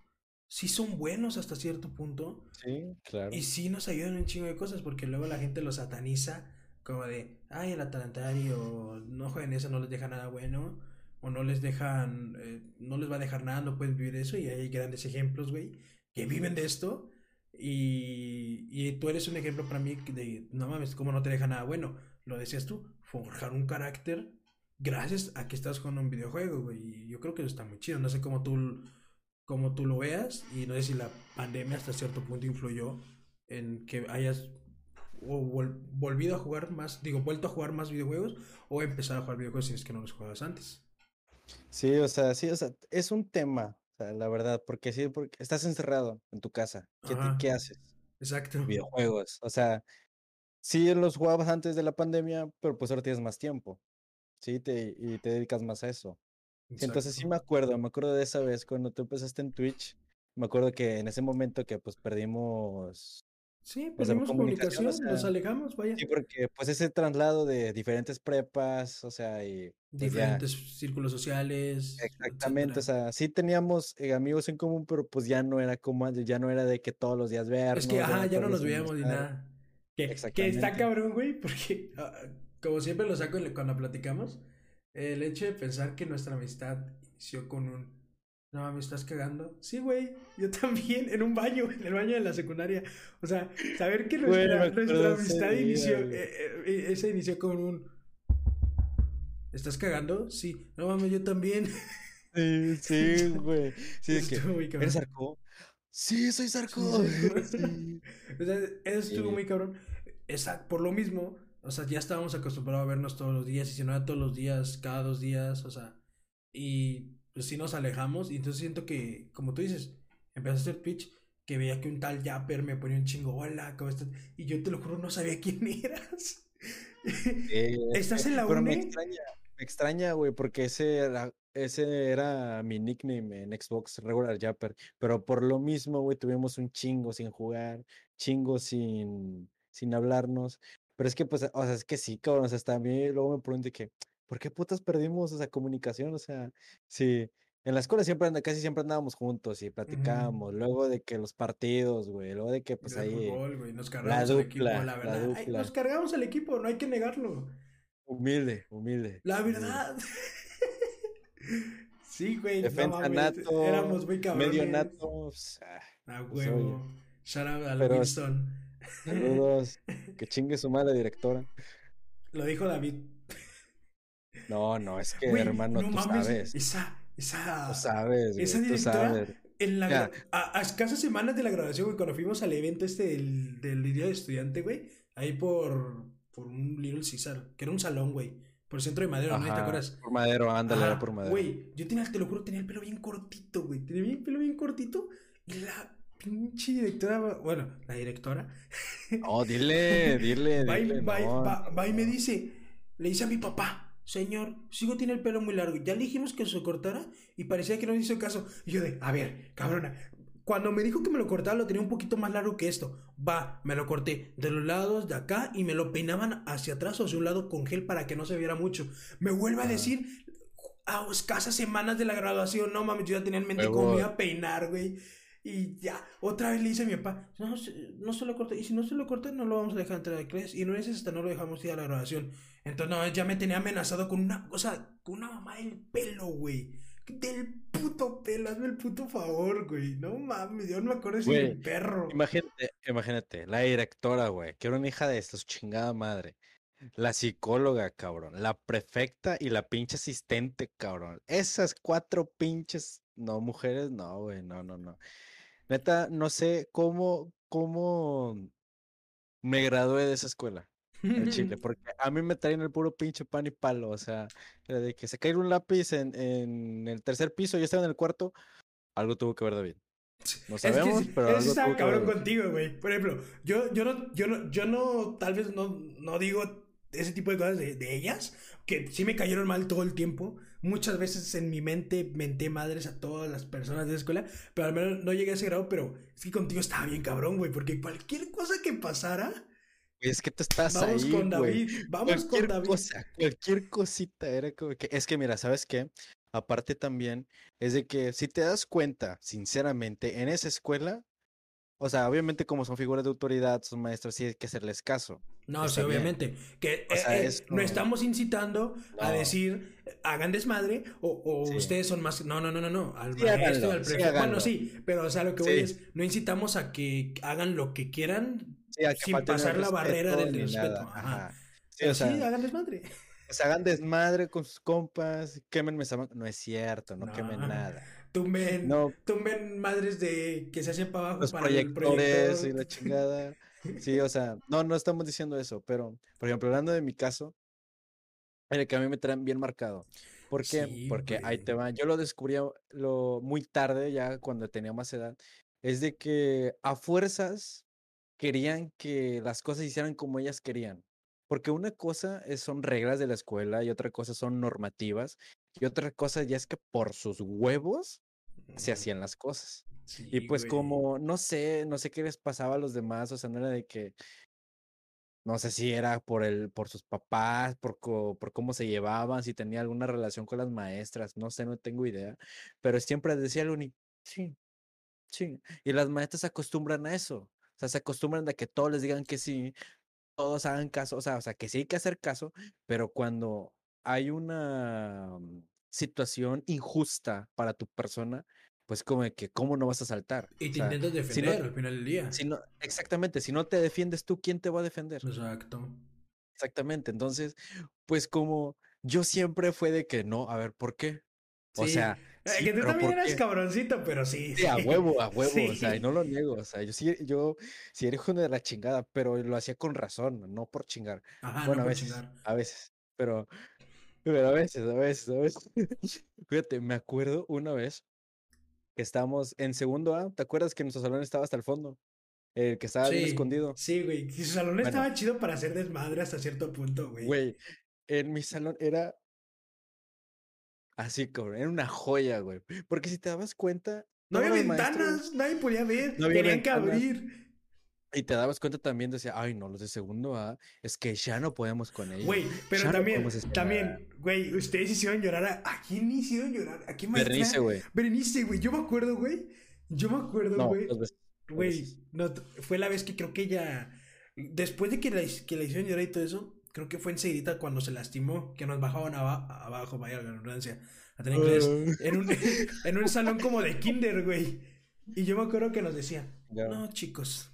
sí son buenos hasta cierto punto Sí, claro. y sí nos ayudan un chingo de cosas porque luego la gente los sataniza como de, ay, el Atalantari o no jueguen eso, no les deja nada bueno o no les dejan, eh, no les va a dejar nada, no pueden vivir eso y hay grandes ejemplos, güey, que viven de esto y, y tú eres un ejemplo para mí de, no mames, cómo no te deja nada bueno, lo decías tú, forjar un carácter gracias a que estás jugando un videojuego, güey, y yo creo que eso está muy chido, no sé cómo tú como tú lo veas y no sé si la pandemia hasta cierto punto influyó en que hayas o vol- volvido a jugar más, digo, vuelto a jugar más videojuegos o empezar a jugar videojuegos si es que no los jugabas antes. Sí, o sea, sí, o sea, es un tema, o sea, la verdad, porque sí, porque estás encerrado en tu casa. ¿Qué, te- qué haces? Exacto. Videojuegos. O sea, sí los jugabas antes de la pandemia, pero pues ahora tienes más tiempo, ¿sí? Te, y te dedicas más a eso. Sí, entonces sí Exacto. me acuerdo, me acuerdo de esa vez cuando tú empezaste en Twitch, me acuerdo que en ese momento que pues perdimos, Sí, o sea, perdimos comunicación, comunicación, o nos sea, alejamos, vaya. sí, porque pues ese traslado de diferentes prepas, o sea, y pues ya, Diferentes círculos sociales, exactamente, o etcétera. sea, sí teníamos eh, amigos en común, pero pues ya no era como antes, ya no era de que todos los días Es que, vernos, ya ajá, ya no nos veíamos ni nada. Que, que está cabrón, güey, porque ah, como siempre lo saco cuando platicamos, el hecho de pensar que nuestra amistad inició con un, no, me estás cagando. Sí, güey, yo también, en un baño, en el baño de la secundaria. O sea, saber que nuestra, amistad inició, güey. eh, eh, ese inició con un, ¿estás cagando? Sí, no mames, yo también. Sí, sí, güey, sí, Eso que, ¿eres cabrón. Sí, soy Zarco. sí, O sea, eso estuvo muy cabrón. Esa, por lo mismo, o sea, ya estábamos acostumbrados a vernos todos los días, y si no era todos los días, cada dos días, o sea, y pues sí nos alejamos, y entonces siento que, como tú dices, empezaste a hacer Twitch, que veía que un tal Japper me ponía un chingo, hola, ¿cómo estás? Y yo te lo juro, no sabía quién eras. Eh, ¿Estás en la pero me UNE? extraña, me extraña, güey, porque ese era, ese era mi nickname en Xbox, Regular Japper. Pero por lo mismo, güey, tuvimos un chingo sin jugar, chingo sin, sin hablarnos. Pero es que, pues, o sea, es que sí, cabrón, o sea, hasta a mí luego me pregunté que, ¿por qué putas perdimos esa comunicación? O sea, sí, en la escuela siempre, casi siempre andábamos juntos y platicábamos, luego de que los partidos, güey, luego de que, pues, ahí, fútbol, nos la cargamos al equipo, la la verdad. Ay, nos dupla, cargamos al equipo, no hay que negarlo. Humilde, humilde, La humilde. verdad. Sí, güey, Defensa nato, éramos muy medio cabrones. nato, pues, ah, A pues huevo. Shout out al pero Winston. saludos, que chingue su madre directora. Lo dijo David. No, no, es que Güey, hermano, no tú mames, sabes, esa, tú esa, esa tú directora sabes. en la Ya, gra- a, a escasas semanas de la graduación, güey, cuando fuimos al evento este del, del día de estudiante, güey, ahí por, por un Little Caesar, que era un salón, güey, por el centro de Madero, ¿no? ¿Te ajá, acuerdas? por madero, ándale, era por Ajá, madero. güey, yo tenía, te lo juro, tenía el pelo bien cortito, güey, tenía el pelo bien cortito y la pinche directora, bueno, la directora, No, dile, dile, va, y, dile, va, y- no, va- va y me dice, le dice a mi papá, señor, sigo tiene el pelo muy largo, ya le dijimos que se cortara y parecía que no le hizo caso. Y yo de, a ver, cabrona, cuando me dijo que me lo cortara lo tenía un poquito más largo que esto. Va, me lo corté de los lados de acá y me lo peinaban hacia atrás o hacia un lado con gel para que no se viera mucho. Me vuelve a Ajá, decir, a escasas semanas de la graduación, no mames, yo ya tenía en mente cómo me iba a peinar, güey. Y ya, otra vez le dice a mi papá, no, no se lo corté. Y si no se lo corté, no lo vamos a dejar entrar a clase. Y no es hasta no lo dejamos ir a la graduación. Entonces, no, ya me tenía amenazado con una cosa, con una mamá del pelo, güey. Del puto pelo, hazme el puto favor, güey. No mames, yo no me acuerdo si el perro. imagínate, imagínate, la directora, güey, que era una hija de estos, chingada madre. La psicóloga, cabrón. La prefecta y la pinche asistente, cabrón. Esas cuatro pinches. No, mujeres, no, güey, no, no, no. Neta, no sé cómo, cómo me gradué de esa escuela. El Chile, porque a mí me traían el puro pinche pan y palo. O sea, de que se cae un lápiz en, en el tercer piso, yo estaba en el cuarto, algo tuvo que ver David. No Es que sabemos, pero algo estaba tuvo que ver cabrón David. contigo, güey. Por ejemplo, yo, yo, no, yo, no, yo no, tal vez no, no digo ese tipo de cosas de, de ellas, que sí me cayeron mal todo el tiempo. Muchas veces en mi mente menté madres a todas las personas de la escuela, pero al menos no llegué a ese grado, pero es que contigo estaba bien cabrón, güey, porque cualquier cosa que pasara, Es que tú estás vamos ahí, con güey. David, vamos con Cualquier David. cosa, cualquier cosita era como que. Es que mira, ¿sabes qué? Aparte también es de que si te das cuenta, sinceramente, en esa escuela, o sea, obviamente como son figuras de autoridad, son maestros, sí hay que hacerles caso. No, sí, obviamente. Que eh, O sea, eh, no eso. estamos incitando a No. decir hagan desmadre o, o Sí. ustedes son más. No, no, no, no, no. Al Sí, maestro, háganlo, al sí. Bueno, sí, pero o sea, lo que voy es, no incitamos a que hagan lo que quieran sí, sin el pasar la barrera del respeto. Ajá. Sí, o sí, sea, hagan desmadre. pues hagan desmadre con sus compas, quémenme esa No es cierto, no quemen No. nada. Tumben, No, tumben madres de que se hacen para abajo los para el proyectores y proyector. la chingada. Sí, o sea, no, no estamos diciendo eso, pero, por ejemplo, hablando de mi caso, en el que a mí me traen bien marcado. ¿Por qué? Sí, Porque ahí te güey. va. Yo lo descubrí lo, muy tarde, ya cuando tenía más edad. Es de que a fuerzas querían que las cosas se hicieran como ellas querían. Porque una cosa es- son reglas de la escuela y otra cosa son normativas y otra cosa ya es que por sus huevos se hacían las cosas. Y pues güey. como, no sé, no sé qué les pasaba a los demás, o sea, no era de que, no sé si era por el, por sus papás, por, co- por cómo se llevaban, si tenía alguna relación con las maestras, no sé, no tengo idea, pero siempre decía lo único, sí, sí, y las maestras se acostumbran a eso, o sea, se acostumbran a que todos les digan que sí, todos hagan caso, o sea, o sea, que sí hay que hacer caso, pero cuando hay una mm, situación injusta para tu persona, pues como de que, ¿cómo no vas a saltar? Y O te sea, intentas si no, defender al final del día. si no, exactamente, si no te defiendes tú, ¿quién te va a defender? Exacto. Exactamente, entonces, pues como yo siempre fue de que no, a ver, ¿por qué? O sea, sí, que tú también ¿por eras qué? cabroncito, pero sí, Sí, a huevo, a huevo, o sea, y no lo niego, o sea, yo sí, yo sí era hijo de la chingada, pero lo hacía con razón, no por chingar. Ajá, Bueno, no a veces, chingar. a veces, pero, pero a veces, a veces, a veces. Fíjate, me acuerdo una vez que estábamos en segundo A. ¿Te acuerdas que nuestro salón estaba hasta el fondo? El que estaba bien escondido. sí, güey. Su salón Bueno. estaba chido para hacer desmadre hasta cierto punto, güey. Güey, en mi salón era así, cabrón, era una joya, güey. Porque si te dabas cuenta, No había maestros- ventanas, nadie podía ver. No Tenían que abrir. Y te dabas cuenta también, decía, ay, no, los de segundo A, es que ya no podemos con ellos. Güey, pero ya también, podemos esperar". también, güey, ustedes hicieron llorar a. ¿A quién hicieron llorar? ¿A qué maestra? Bernice, güey. Berenice, güey. Yo me acuerdo, güey. Yo me acuerdo, No, güey. Güey, no, fue la vez que creo que ella. Después de que la, his- que la hicieron llorar y todo eso, creo que fue enseguida cuando se lastimó, que nos bajaban aba- abajo, vaya la redundancia, a tener inglés. En un, en un salón como de kinder, güey. Y yo me acuerdo que nos decía, no, chicos,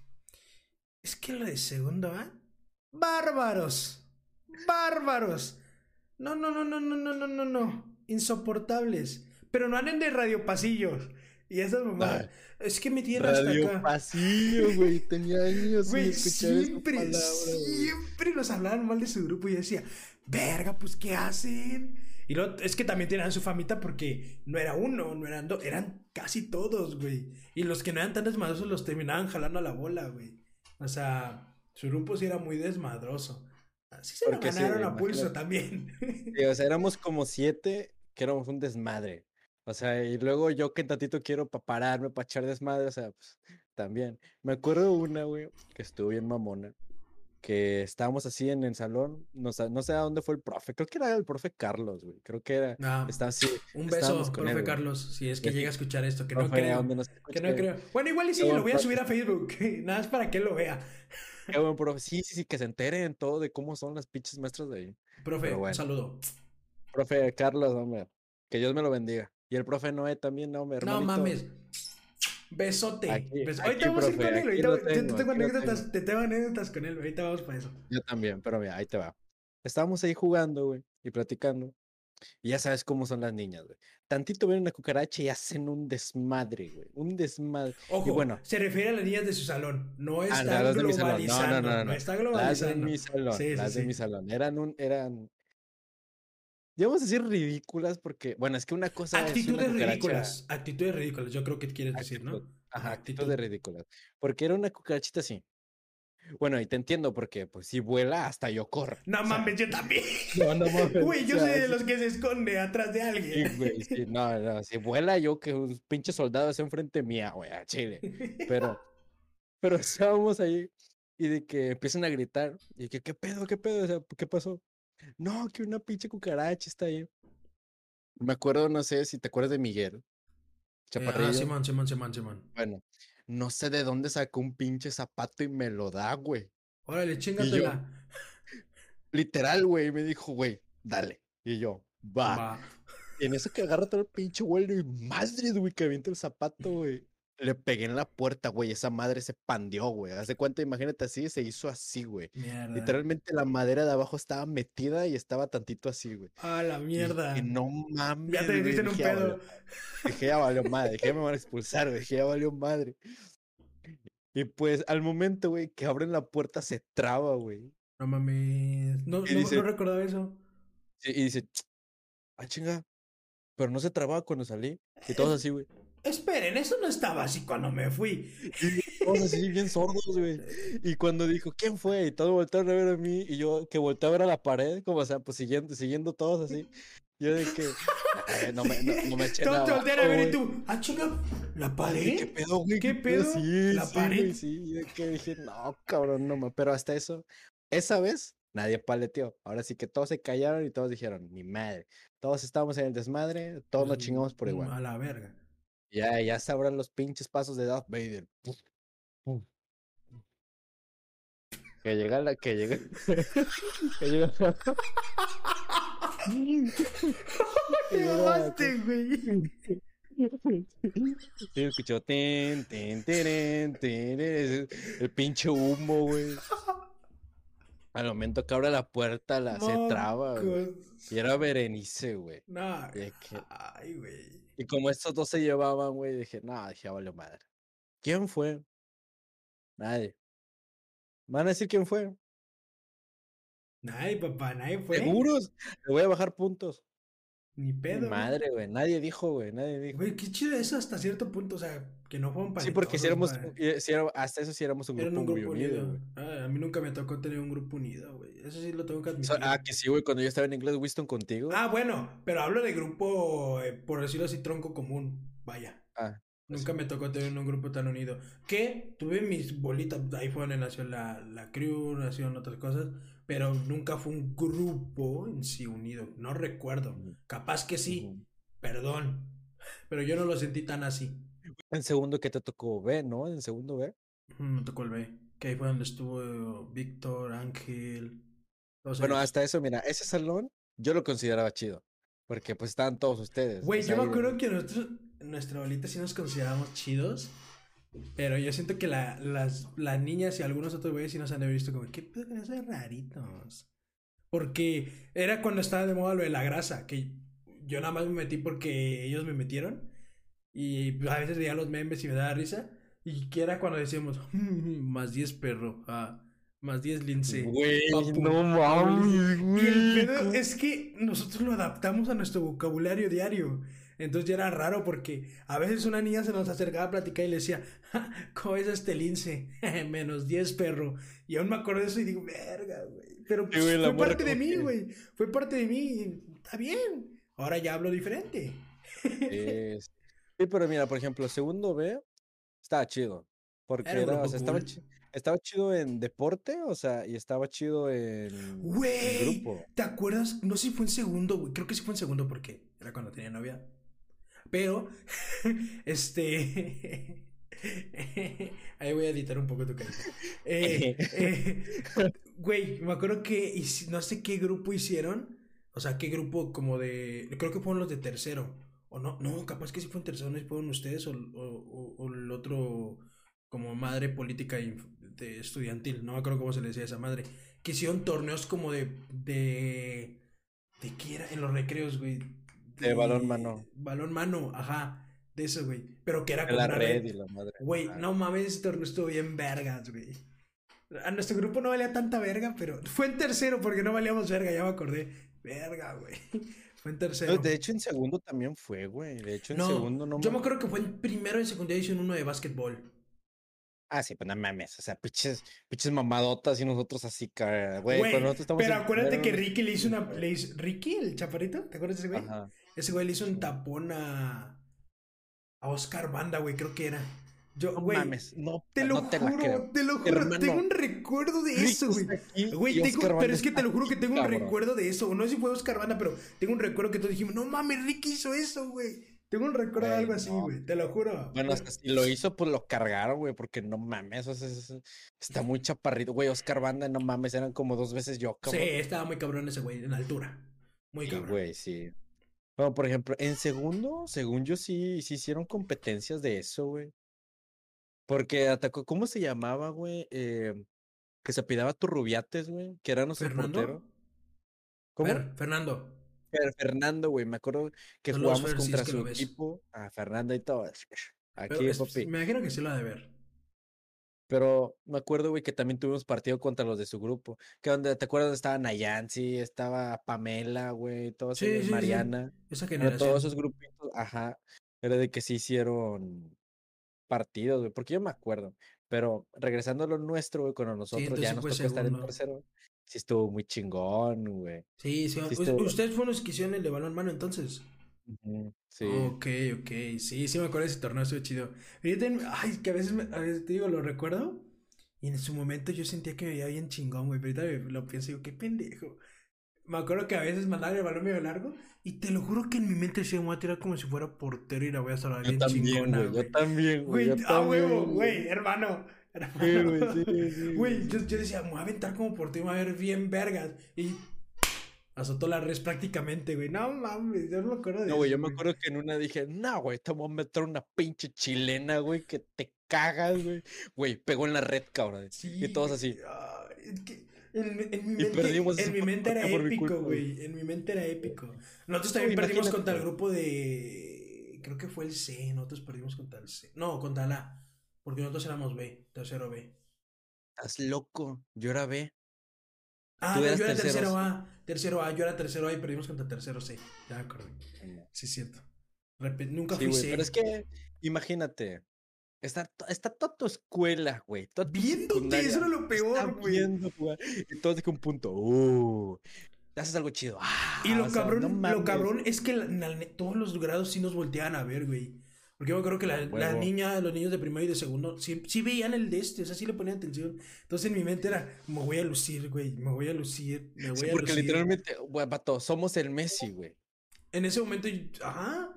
es que lo de segundo A, bárbaros, bárbaros. No, no, no, no, no, no, no, no, no, insoportables. Pero no anden de radiopasillos. Y esas mamadas. Es que me tienen hasta acá. Pasillo, güey. Tenía años sin Güey, escuchar esa siempre, güey. siempre nos hablaban mal de su grupo y yo decía, verga, pues, ¿qué hacen? Y luego, es que también tenían su famita porque no era uno, no eran dos, eran casi todos, güey. Y los que no eran tan desmadrosos los terminaban jalando a la bola, güey. O sea, su grupo sí era muy desmadroso. Así se Porque lo sí, ganaron a pulso también. Sí, o sea, éramos como siete que éramos un desmadre. O sea, y luego yo que tantito quiero para pararme, para echar desmadre, o sea, pues también. Me acuerdo una, güey, que estuvo bien mamona, que estábamos así en el salón, no, sé- no sé a dónde fue el profe, creo que era el profe Carlos, güey, creo que era, No, estaba así. un beso, con profe él. Carlos, si es que llega a escuchar esto, que no Profe, ¿a creo. dónde nos Que no creo. Bueno, igual y sí, Qué lo voy a subir a Facebook. Nada más para que él lo vea. Qué buen profe. Sí, sí, sí, que se enteren todo de cómo son las pinches maestras de ahí. Profe, un bueno. saludo. Profe Carlos, hombre, que Dios me lo bendiga. Y el profe Noé también, No hermanito. mames. Besote. Aquí- Beso- aquí, Ahorita vamos a ir profe, con él. Ahorita, lo yo te tengo, tengo anécdotas, te tengo anécdotas con él. Ahorita vamos para eso. Yo también, pero mira, ahí te va. Estábamos ahí jugando, güey, y platicando. Y ya sabes cómo son las niñas, güey. Tantito ven una cucaracha y hacen un desmadre, güey. Un desmadre. Ojo, y bueno, se refiere a las niñas de su salón. No ah, está no, de salón. No, globalizando. no, no, no. está Las de globalizando. mi salón. Sí, sí, las de sí. mi salón. Eran un, eran. Digamos decir ridículas porque, bueno, es que una cosa es una Actitudes cucaracha- ridículas. Actitudes ridículas. Yo creo que quieres decir, ¿no? Actitud. Ajá, Ajá, actitud ridículas. Porque era una cucarachita así. Bueno, y te entiendo porque, pues, si vuela, hasta yo corro. No o sea, mames, yo también. No, no mames. Güey, yo o sea, soy de sí- los que se esconde atrás de Sí, alguien. güey, sí, no, no, si vuela yo que un pinche soldado es enfrente mía, güey, a Chile. Pero, pero estábamos ahí y de que empiezan a gritar y que, ¿qué pedo, qué pedo? O sea, ¿qué pasó? No, que una pinche cucaracha está ahí. Me acuerdo, no sé si te acuerdas de Miguel, Eh, chaparrillo. ah, Simón, Simón, Simón, Simón. Bueno, no sé de dónde sacó un pinche zapato y me lo da, güey. Órale, chingatela. Literal, güey, me dijo, güey, dale. Y yo, va. Va. Y en eso que agarra todo el pinche vuelo y madre, güey, que avienta el zapato, güey. Le pegué en la puerta, güey. Esa madre se pandeó, güey. Hace cuenta, imagínate así, se hizo así, güey. Mierda. Literalmente la madera de abajo estaba metida y estaba tantito así, güey. A la mierda. no mames. Ya te güey", metiste en un dije, "Ya pedo. valió madre". Dije, ya valió madre. Dije, ya me van a expulsar, güey. Dije, ya valió madre. Y pues al momento, güey, que abren la puerta se traba, güey. No mames. No, no, dice- no recordaba eso. Y y dice, ah, chinga. Pero no se trababa cuando salí. Y todos así, güey. Esperen, eso no estaba así cuando me fui. Y todos así bien sordos, güey. Y cuando dijo, ¿quién fue? Y todos voltearon a ver a mí. Y yo que volteé a ver a la pared, como o sea, pues siguiendo, siguiendo todos así. Yo de que, "Eh, no me, no, no me eché Todos te voltean a ver y güey". tú, ah, chica, ¿la pared? ¿Qué pedo, güey? ¿Qué pedo? Sí, ¿La sí, pared? güey, sí. Y de que dije, no, cabrón, no más. Pero hasta eso, esa vez, nadie paleteó. Ahora sí que todos se callaron y todos dijeron, ni madre. Todos estábamos en el desmadre, todos nos Pues, chingamos por mm, igual. A la verga. Ya, ya sabrán los pinches pasos de Darth Vader. Puf, puf. Que llega la, que llega. que llega. Te la- mamaste, güey. Sí, escuchó ten, ten, teren, teren, ese- el pinche humo, güey. Al momento que abre la puerta, la se traba, güey. Y era Berenice, güey. No, Y que- ay, güey. Y como estos dos se llevaban, güey, dije, no, dije, valió madre. ¿Quién fue? Nadie. ¿Van a decir quién fue? Nadie, papá, nadie fue. ¿Seguros? Le voy a bajar puntos. Ni pedo. Madre, güey. Nadie dijo, güey. Nadie dijo. Güey, qué chido eso hasta cierto punto. O sea, que no fueron Sí, porque si éramos, si era- hasta eso sí éramos un grupo, un grupo muy unido, unido. Ah, a mí nunca me tocó tener un grupo unido, güey. Eso sí lo tengo que admitir. ah, que sí, güey, cuando yo estaba en inglés Winston contigo. Ah, bueno, pero hablo de grupo, eh, por decirlo así, tronco común. Vaya. Ah, pues Nunca me tocó tener un grupo tan unido. Que tuve mis bolitas. Ahí fue donde nació la, la crew, nacieron otras cosas. Pero nunca fue un grupo en sí unido. No recuerdo. Capaz que sí. Perdón. Pero yo no lo sentí tan así. En segundo que te tocó B, ¿no? En segundo B. Me tocó el B. Que ahí fue donde estuvo Víctor, Ángel. todos Bueno, ellos. hasta eso, mira, ese salón yo lo consideraba chido. Porque pues estaban todos ustedes. Güey, sea, yo me acuerdo que nosotros, nuestra bolita sí nos consideramos chidos. Pero yo siento que la- las, las niñas y algunos otros güeyes sí nos han de haber visto como, ¿qué pedo con esos raritos? Porque era cuando estaba de moda lo de la grasa, que yo nada más me metí porque ellos me metieron. Y a veces veía los memes y me daba risa. Y que era cuando decíamos, más 10 perro, ah, más 10 lince. Güey, papu, no mames, Y el güey. pedo es que nosotros lo adaptamos a nuestro vocabulario diario. Entonces ya era raro porque a veces una niña se nos acercaba a platicar y le decía, "Ja, ¿cómo es este lince? Menos 10, perro. Y aún me acuerdo de eso y digo, verga, güey. Pero pues, güey, fue parte de mí, güey. Fue parte de mí. y Está bien. Ahora ya hablo diferente. Es- Sí, pero mira, por ejemplo, segundo B estaba chido. Porque Era era, o sea, estaba, estaba chido en deporte, o sea, y estaba chido en, en grupo. ¿te acuerdas? No sé si fue en segundo, güey. Creo que sí fue en segundo porque era cuando tenía novia. Pero, este. Ahí voy a editar un poco tu carita. Eh, eh, güey, me acuerdo que no sé qué grupo hicieron. O sea, qué grupo como de. Creo que fueron los de tercero. O no, no, capaz que sí fue en tercero, no fueron ustedes o, o, el otro como madre política de estudiantil. No me acuerdo cómo se le decía a esa madre. Que hicieron torneos como de. de. ¿De qué era? En los recreos, güey. De balón mano. Balón mano, ajá. De eso, güey. Pero que era En con la una red red. y la madre. Güey, no mames, ese torneo estuvo bien vergas, güey. A nuestro grupo no valía tanta verga, pero fue en tercero porque no valíamos verga, ya me acordé. Verga, güey. Fue en tercero. no, de hecho, en segundo también fue, güey. De hecho, en no, segundo no yo me acuerdo que fue en primero y secundaria hicieron uno de básquetbol. Ah, sí, pues no mames. O sea, pinches, pinches mamadotas y nosotros así. Güey, cuando nosotros estamos pero en acuérdate que Ricky le hizo una... Le hizo, ¿Ricky, el chaparrito? ¿Te acuerdas de ese güey? Ajá. Ese güey le hizo un tapón a... A Oscar Banda, güey, creo que era. Yo, No güey, mames, no, te lo no te la juro, creo. te lo juro, Hermano, tengo un recuerdo de eso, güey. tengo- pero Banda es que te lo juro que aquí, tengo un cabrón. recuerdo de eso. No sé si fue Oscar Banda, pero tengo un recuerdo que todos dijimos, no mames, Ricky hizo eso, güey. Tengo un recuerdo de algo así, no. güey. Te lo juro. Bueno, hasta si lo hizo, pues lo cargaron, güey, porque no mames, o sea, es- es- está muy chaparrito. Güey, Oscar Banda, no mames, eran como dos veces yo, Sí, cabrón. estaba muy cabrón ese güey, en altura. Muy Sí, cabrón. güey, sí. Bueno, por ejemplo, en segundo, según yo sí, sí hicieron competencias de eso, güey. Porque atacó, ¿cómo se llamaba, güey? Eh, que se apidaba Turrubiates, güey, que era nuestro ¿Fernando? portero. ¿Cómo? Fer- Fernando. Fer- Fernando, güey, me acuerdo que jugamos contra su equipo, a Fernando y todo. Pero Aquí, es- papi. me imagino que sí lo ha de ver. Pero me acuerdo, güey, que también tuvimos partido contra los de su grupo. Que donde, ¿te acuerdas? Estaba Nayansi, estaba Pamela, güey, todos Sí. Mariana. Esa generación. todos esos grupitos, ajá. Era de que sí hicieron partidos, güey, porque yo me acuerdo. Pero regresando a lo nuestro, güey, cuando nosotros ya nos tocó estar en tercero, sí estuvo muy chingón, güey. Sí, sí. Us- estuvo- ¿Ustedes fueron los que hicieron el de balón mano entonces? Ujú, Sí. Ok, ok. Sí, sí me acuerdo de ese torneo, estuvo chido. Pero yo también- ay, que a veces, me- a veces te digo, lo recuerdo. Y en su momento yo sentía que me veía bien chingón, güey. Pero ahorita me- lo pienso y digo, qué pendejo. Me acuerdo que a veces mandaba el balón medio largo. Y te lo juro que en mi mente decía, me voy a tirar como si fuera portero y la voy a salvar Yo bien también, chingona, güey, yo güey. también, güey. Güey, yo ah, huevo, también, güey, hermano. Sí, hermano. güey, sí, sí, Güey, sí. yo, yo decía, me voy a aventar como portero y me voy a ver bien vergas. Y azotó la res prácticamente, güey. No mames, yo no me acuerdo de No, güey, eso, yo me acuerdo que en una dije, no, güey, te voy a meter una pinche chilena, güey, que te cagas, güey. Güey, pegó en la red, cabrón. Sí, y todos así. Que en, mi- en mi Y mente, perdimos en ese mi mente era épico, güey. En mi mente era épico. Nosotros No, también perdimos contra el grupo de. Creo que fue el C. Nosotros perdimos contra el C. No, contra el A. Porque nosotros éramos B, tercero B. Estás loco. Yo era B. Ah, no, yo era tercero. A. Tercero A, yo era tercero A y perdimos contra tercero C. Ya me acordé. Sí, es cierto. Repe- nunca Sí, fui güey, C. pero es que, imagínate, está, está toda tu escuela, güey. Viéndote, eso era lo peor, güey. viendo Y todos de un punto, uh, haces algo chido. Ah, Y lo sea, cabrón, no lo cabrón es que la- la ne- todos los grados sí nos volteaban a ver, güey. Porque yo acuerdo que la, A la huevo. niña, los niños de primero y de segundo, sí, sí veían el de este, o sea, sí le ponían atención. Entonces en mi mente era, me voy a lucir, güey, me voy a lucir, me voy Sí, a porque lucir. literalmente, güey, vato, somos el Messi, güey. En ese momento, ajá.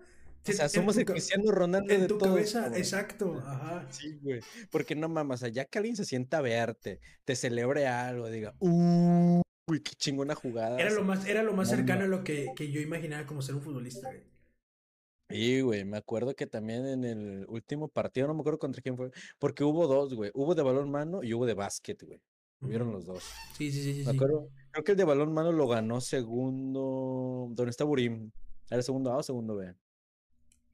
O sea, En somos el Cristiano Ronaldo En de tu todos, cabeza, exacto, ajá. Sí, güey. Porque no mamas, ya que alguien se sienta a verte, te celebre algo, diga, uy, qué chingona jugada. Era lo más, era lo más no cercano a lo que, que yo imaginaba como ser un futbolista, güey. Sí, güey, me acuerdo que también en el último partido, no me acuerdo contra quién fue, porque hubo dos, güey. Hubo de balón mano y hubo de básquet, güey. Hubieron Ujú. los dos. Sí, sí, sí, sí. Me sí. acuerdo, creo que el de balón mano lo ganó segundo. ¿Dónde está Burim? ¿Era segundo A o segundo B?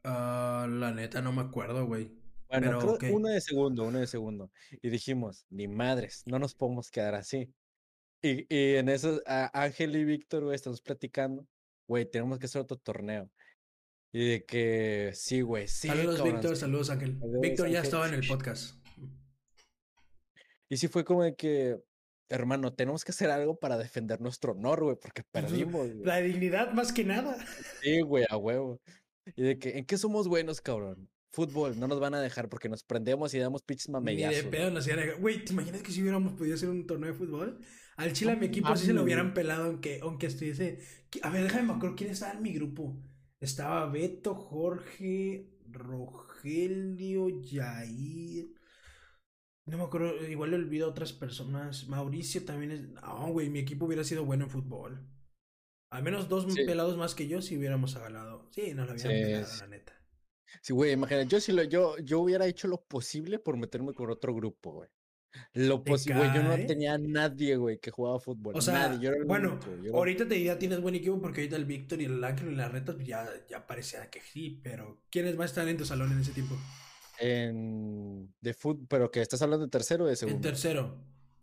Ah, la neta no me acuerdo, güey. Bueno, Pero, creo una de segundo, una de segundo. Y dijimos, ni madres, no nos podemos quedar así. Y, y en eso, a- Ángel y Víctor, güey, estamos platicando, güey, tenemos que hacer otro torneo. Y de que, sí, güey, sí, saludos, Víctor, sí". saludos, Ángel. Saludos, Víctor ya Ángel. estaba en el podcast. Y sí fue como de que, hermano, tenemos que hacer algo para defender nuestro honor, güey, porque perdimos. La dignidad más que nada. Sí, güey, a huevo. Y de que, ¿en qué somos buenos, cabrón? Fútbol, no nos van a dejar porque nos prendemos y damos pinches Ni de mamellazos. pedo nos iban a- Güey, ¿te imaginas que si hubiéramos podido hacer un torneo de fútbol? Al Chile a mi equipo sí se lo hubieran pelado aunque, aunque estuviese... A ver, déjame me acuerdo quién estaba en mi grupo. Estaba Beto, Jorge, Rogelio, Yair... No me acuerdo, igual le olvido a otras personas. Mauricio también es... No, güey, mi equipo hubiera sido bueno en fútbol. Al menos dos Sí. pelados más que yo si hubiéramos ganado. Sí, nos lo hubieran Sí, pelado, sí. la neta. Sí, güey, imagínate, yo sí lo, yo, yo hubiera hecho lo posible por meterme con otro grupo, güey. Lo ¿Te posible, güey, yo no tenía nadie, güey, que jugaba fútbol. O sea, nadie, yo era el bueno, único, yo era- ahorita te ya tienes buen equipo porque ahorita el Víctor y el Ángel en las retas pues ya, ya parecía que sí, pero ¿quiénes más están en tu salón en ese tiempo? En, de fútbol, pero que estás hablando de tercero o de En segundo. tercero.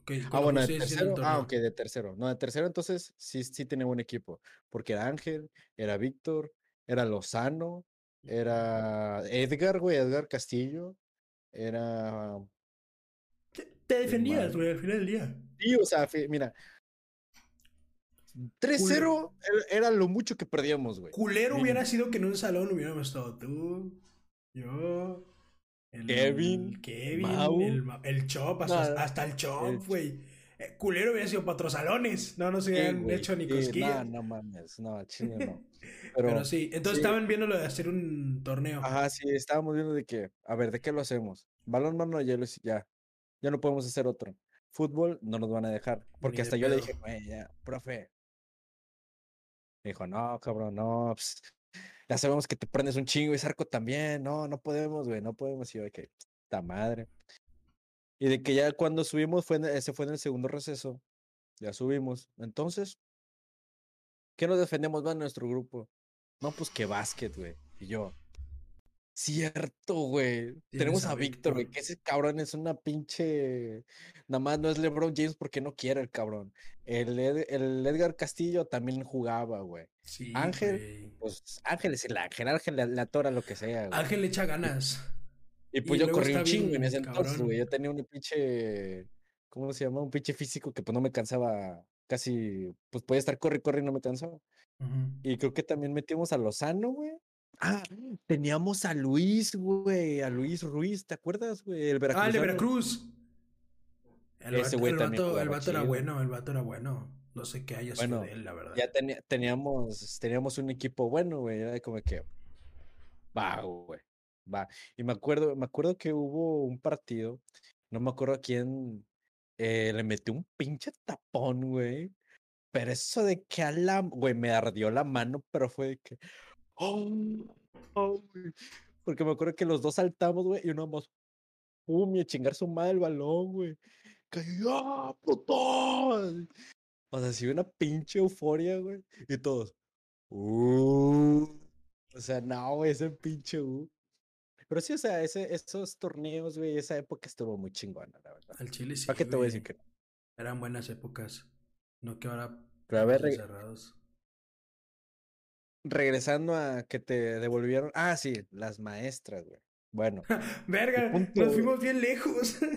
que- con Ah, bueno, de tercero. Ah, ok, de tercero. No, de tercero entonces sí, sí tenía buen equipo. Porque era Ángel, era Víctor, era Lozano, era Edgar, güey, Edgar Castillo. Era. Te, defendías, güey, al final del día. Sí, o sea, mira. 3-0 era- era lo mucho que perdíamos, güey. Culero Mínimo. hubiera sido que en un salón hubiéramos estado tú, yo, el Kevin, Kevin, Mau. el, Ma- el Chop, hasta, No, no, hasta el Chop, güey. Eh, culero hubiera sido para otros salones, no nos Sí, hubieran hecho ni sí, cosquillas. No, no mames, no, chile no. Pero, Pero sí, entonces sí. estaban viendo lo de hacer un torneo. Ajá, sí, estábamos viendo de que, a ver, ¿de qué lo hacemos? Balón, mano, ya, lo hice- ya, ya no podemos hacer otro. Fútbol, no nos van a dejar. Porque hasta yo le dije, güey, ya, profe. Me dijo, no, cabrón, no, pues, ya sabemos que te prendes un chingo y Zarco también, no, no podemos, güey, no podemos. Y yo, que, esta madre. Y de que ya cuando subimos, fue en- ese fue en el segundo receso, ya subimos. Entonces, ¿qué nos defendemos más en nuestro grupo? No, pues que básquet, güey. Y yo, cierto, güey. Tenemos a a Víctor, güey, que ese cabrón es una pinche. Nada más no es LeBron James porque no quiere el cabrón. El, Ed- el Edgar Castillo también jugaba, güey. Sí, Ángel. Pues Ángel es el Ángel, Ángel le atora lo que sea, güey. Ángel le echa ganas. Y pues y yo corrí un chingo en ese entonces, güey. Yo tenía un pinche. ¿Cómo se llama? Un pinche físico que pues no me cansaba casi. Pues podía estar corre, corre y no me cansaba. Y creo que también metimos a Lozano, güey. Ah, teníamos a Luis, güey, a Luis Ruiz, ¿te acuerdas, güey? El Ah, el de. Veracruz. El Ese vato, güey el también vato, el vato era bueno, el vato era bueno. No sé qué haya sido Bueno, de él, la verdad. Ya teníamos, teníamos un equipo bueno, güey. Era como que. Va, güey. Va. Y me acuerdo, me acuerdo que hubo un partido. No me acuerdo a quién eh, le metió un pinche tapón, güey. Pero eso de que a la. Güey, me ardió la mano, pero fue de que. ¡Oh! oh, güey". Porque me acuerdo que los dos saltamos, güey, y uno más. ¡Pum! Y a chingar su madre el balón, güey. ¡Cayó! ¡Ah, puto! O sea, sí, una pinche euforia, güey. Y todos. "Uh". O sea, no, güey, ese pinche. uh. Pero sí, o sea, ese, esos torneos, güey, esa época estuvo muy chingona, la verdad. Al Chile sí. ¿Para qué te voy a decir que no? Eran buenas épocas. No que ahora Pero a ver, Encerrados. Regresando a que te devolvieron. Ah, sí, las maestras, güey. Bueno. Verga, punto- nos fuimos bien lejos.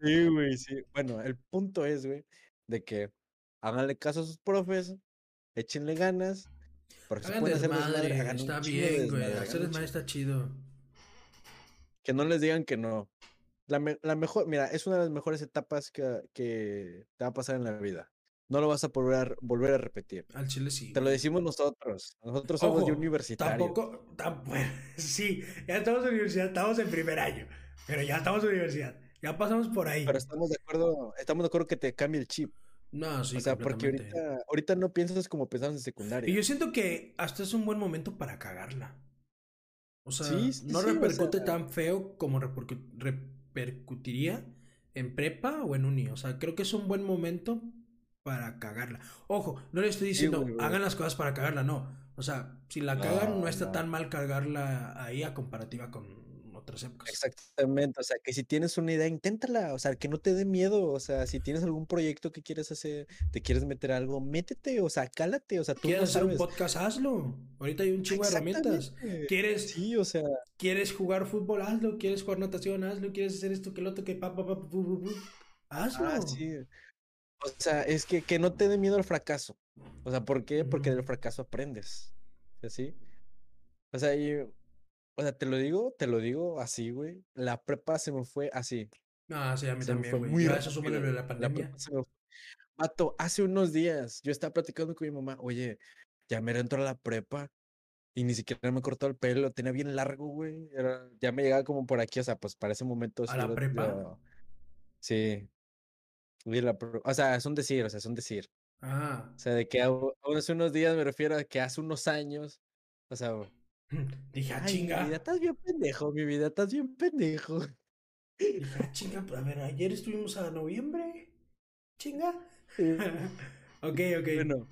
Sí, güey, sí. Bueno, el punto es, güey, de que háganle caso a sus profes, échenle ganas. Porque se Hagan desmadre, desmadre, está bien, güey. Hacer desmadre está chido. que no les digan que no. La, me- la mejor, mira, es una de las mejores etapas que, que te va a pasar en la vida. No lo vas a volver a, volver a repetir. Al chile sí. Te lo decimos nosotros. Nosotros somos de universitario. Tampoco, tam- bueno, sí, ya estamos en universidad, estamos en primer año, pero ya estamos en universidad, ya pasamos por ahí. Pero estamos de acuerdo, estamos de acuerdo que te cambie el chip. No, sí, o sea, porque ahorita, ahorita no piensas como pensabas en secundaria. Y yo siento que hasta es un buen momento para cagarla. O sea, Sí, sí, no sí, o repercute sea- tan feo como repercu- repercutiría en prepa o en uni. O sea, creo que es un buen momento para cagarla. Ojo, no le estoy diciendo güey, güey. hagan las cosas para cagarla, no. O sea, si la cagan, no está no. tan mal cargarla ahí a comparativa con otras épocas. Exactamente, o sea, que si tienes una idea, inténtala, o sea, que no te dé miedo, o sea, si tienes algún proyecto que quieres hacer, te quieres meter a algo, métete, o sea, cálate, o sea, tú ¿Quieres no hacer un podcast? Hazlo. Ahorita hay un chingo de herramientas. ¿Quieres, Sí, o sea, ¿Quieres jugar fútbol? Hazlo. ¿Quieres jugar natación? Hazlo. ¿Quieres hacer esto que el otro que pa, pa, pa, pu, pu, pu? Hazlo. ah, sí. O sea, es que, que no te dé miedo al fracaso. O sea, ¿por qué? Porque del fracaso aprendes. ¿Así? O sea, y, o sea, te lo digo, te lo digo así, güey. La prepa se me fue así. Ah, sí, a mí Se también, fue güey. muy eso la pandemia. prepa se me fue. Vato, hace unos días yo estaba platicando con mi mamá, oye, ya me entro a la prepa y ni siquiera me cortó el pelo, lo tenía bien largo, güey. Era, ya me llegaba como por aquí, o sea, pues para ese momento. ¿A la prepa? sí. Y la o sea, es un decir, o sea, es un decir. Ah. O sea, de que hace unos días me refiero a que hace unos años, o sea, Dije, ah, ay, mi vida, chinga. estás bien pendejo, mi vida, estás bien pendejo. Dije, ah, chinga. A ver, ayer estuvimos a noviembre. Chinga. Ok, ok. Bueno,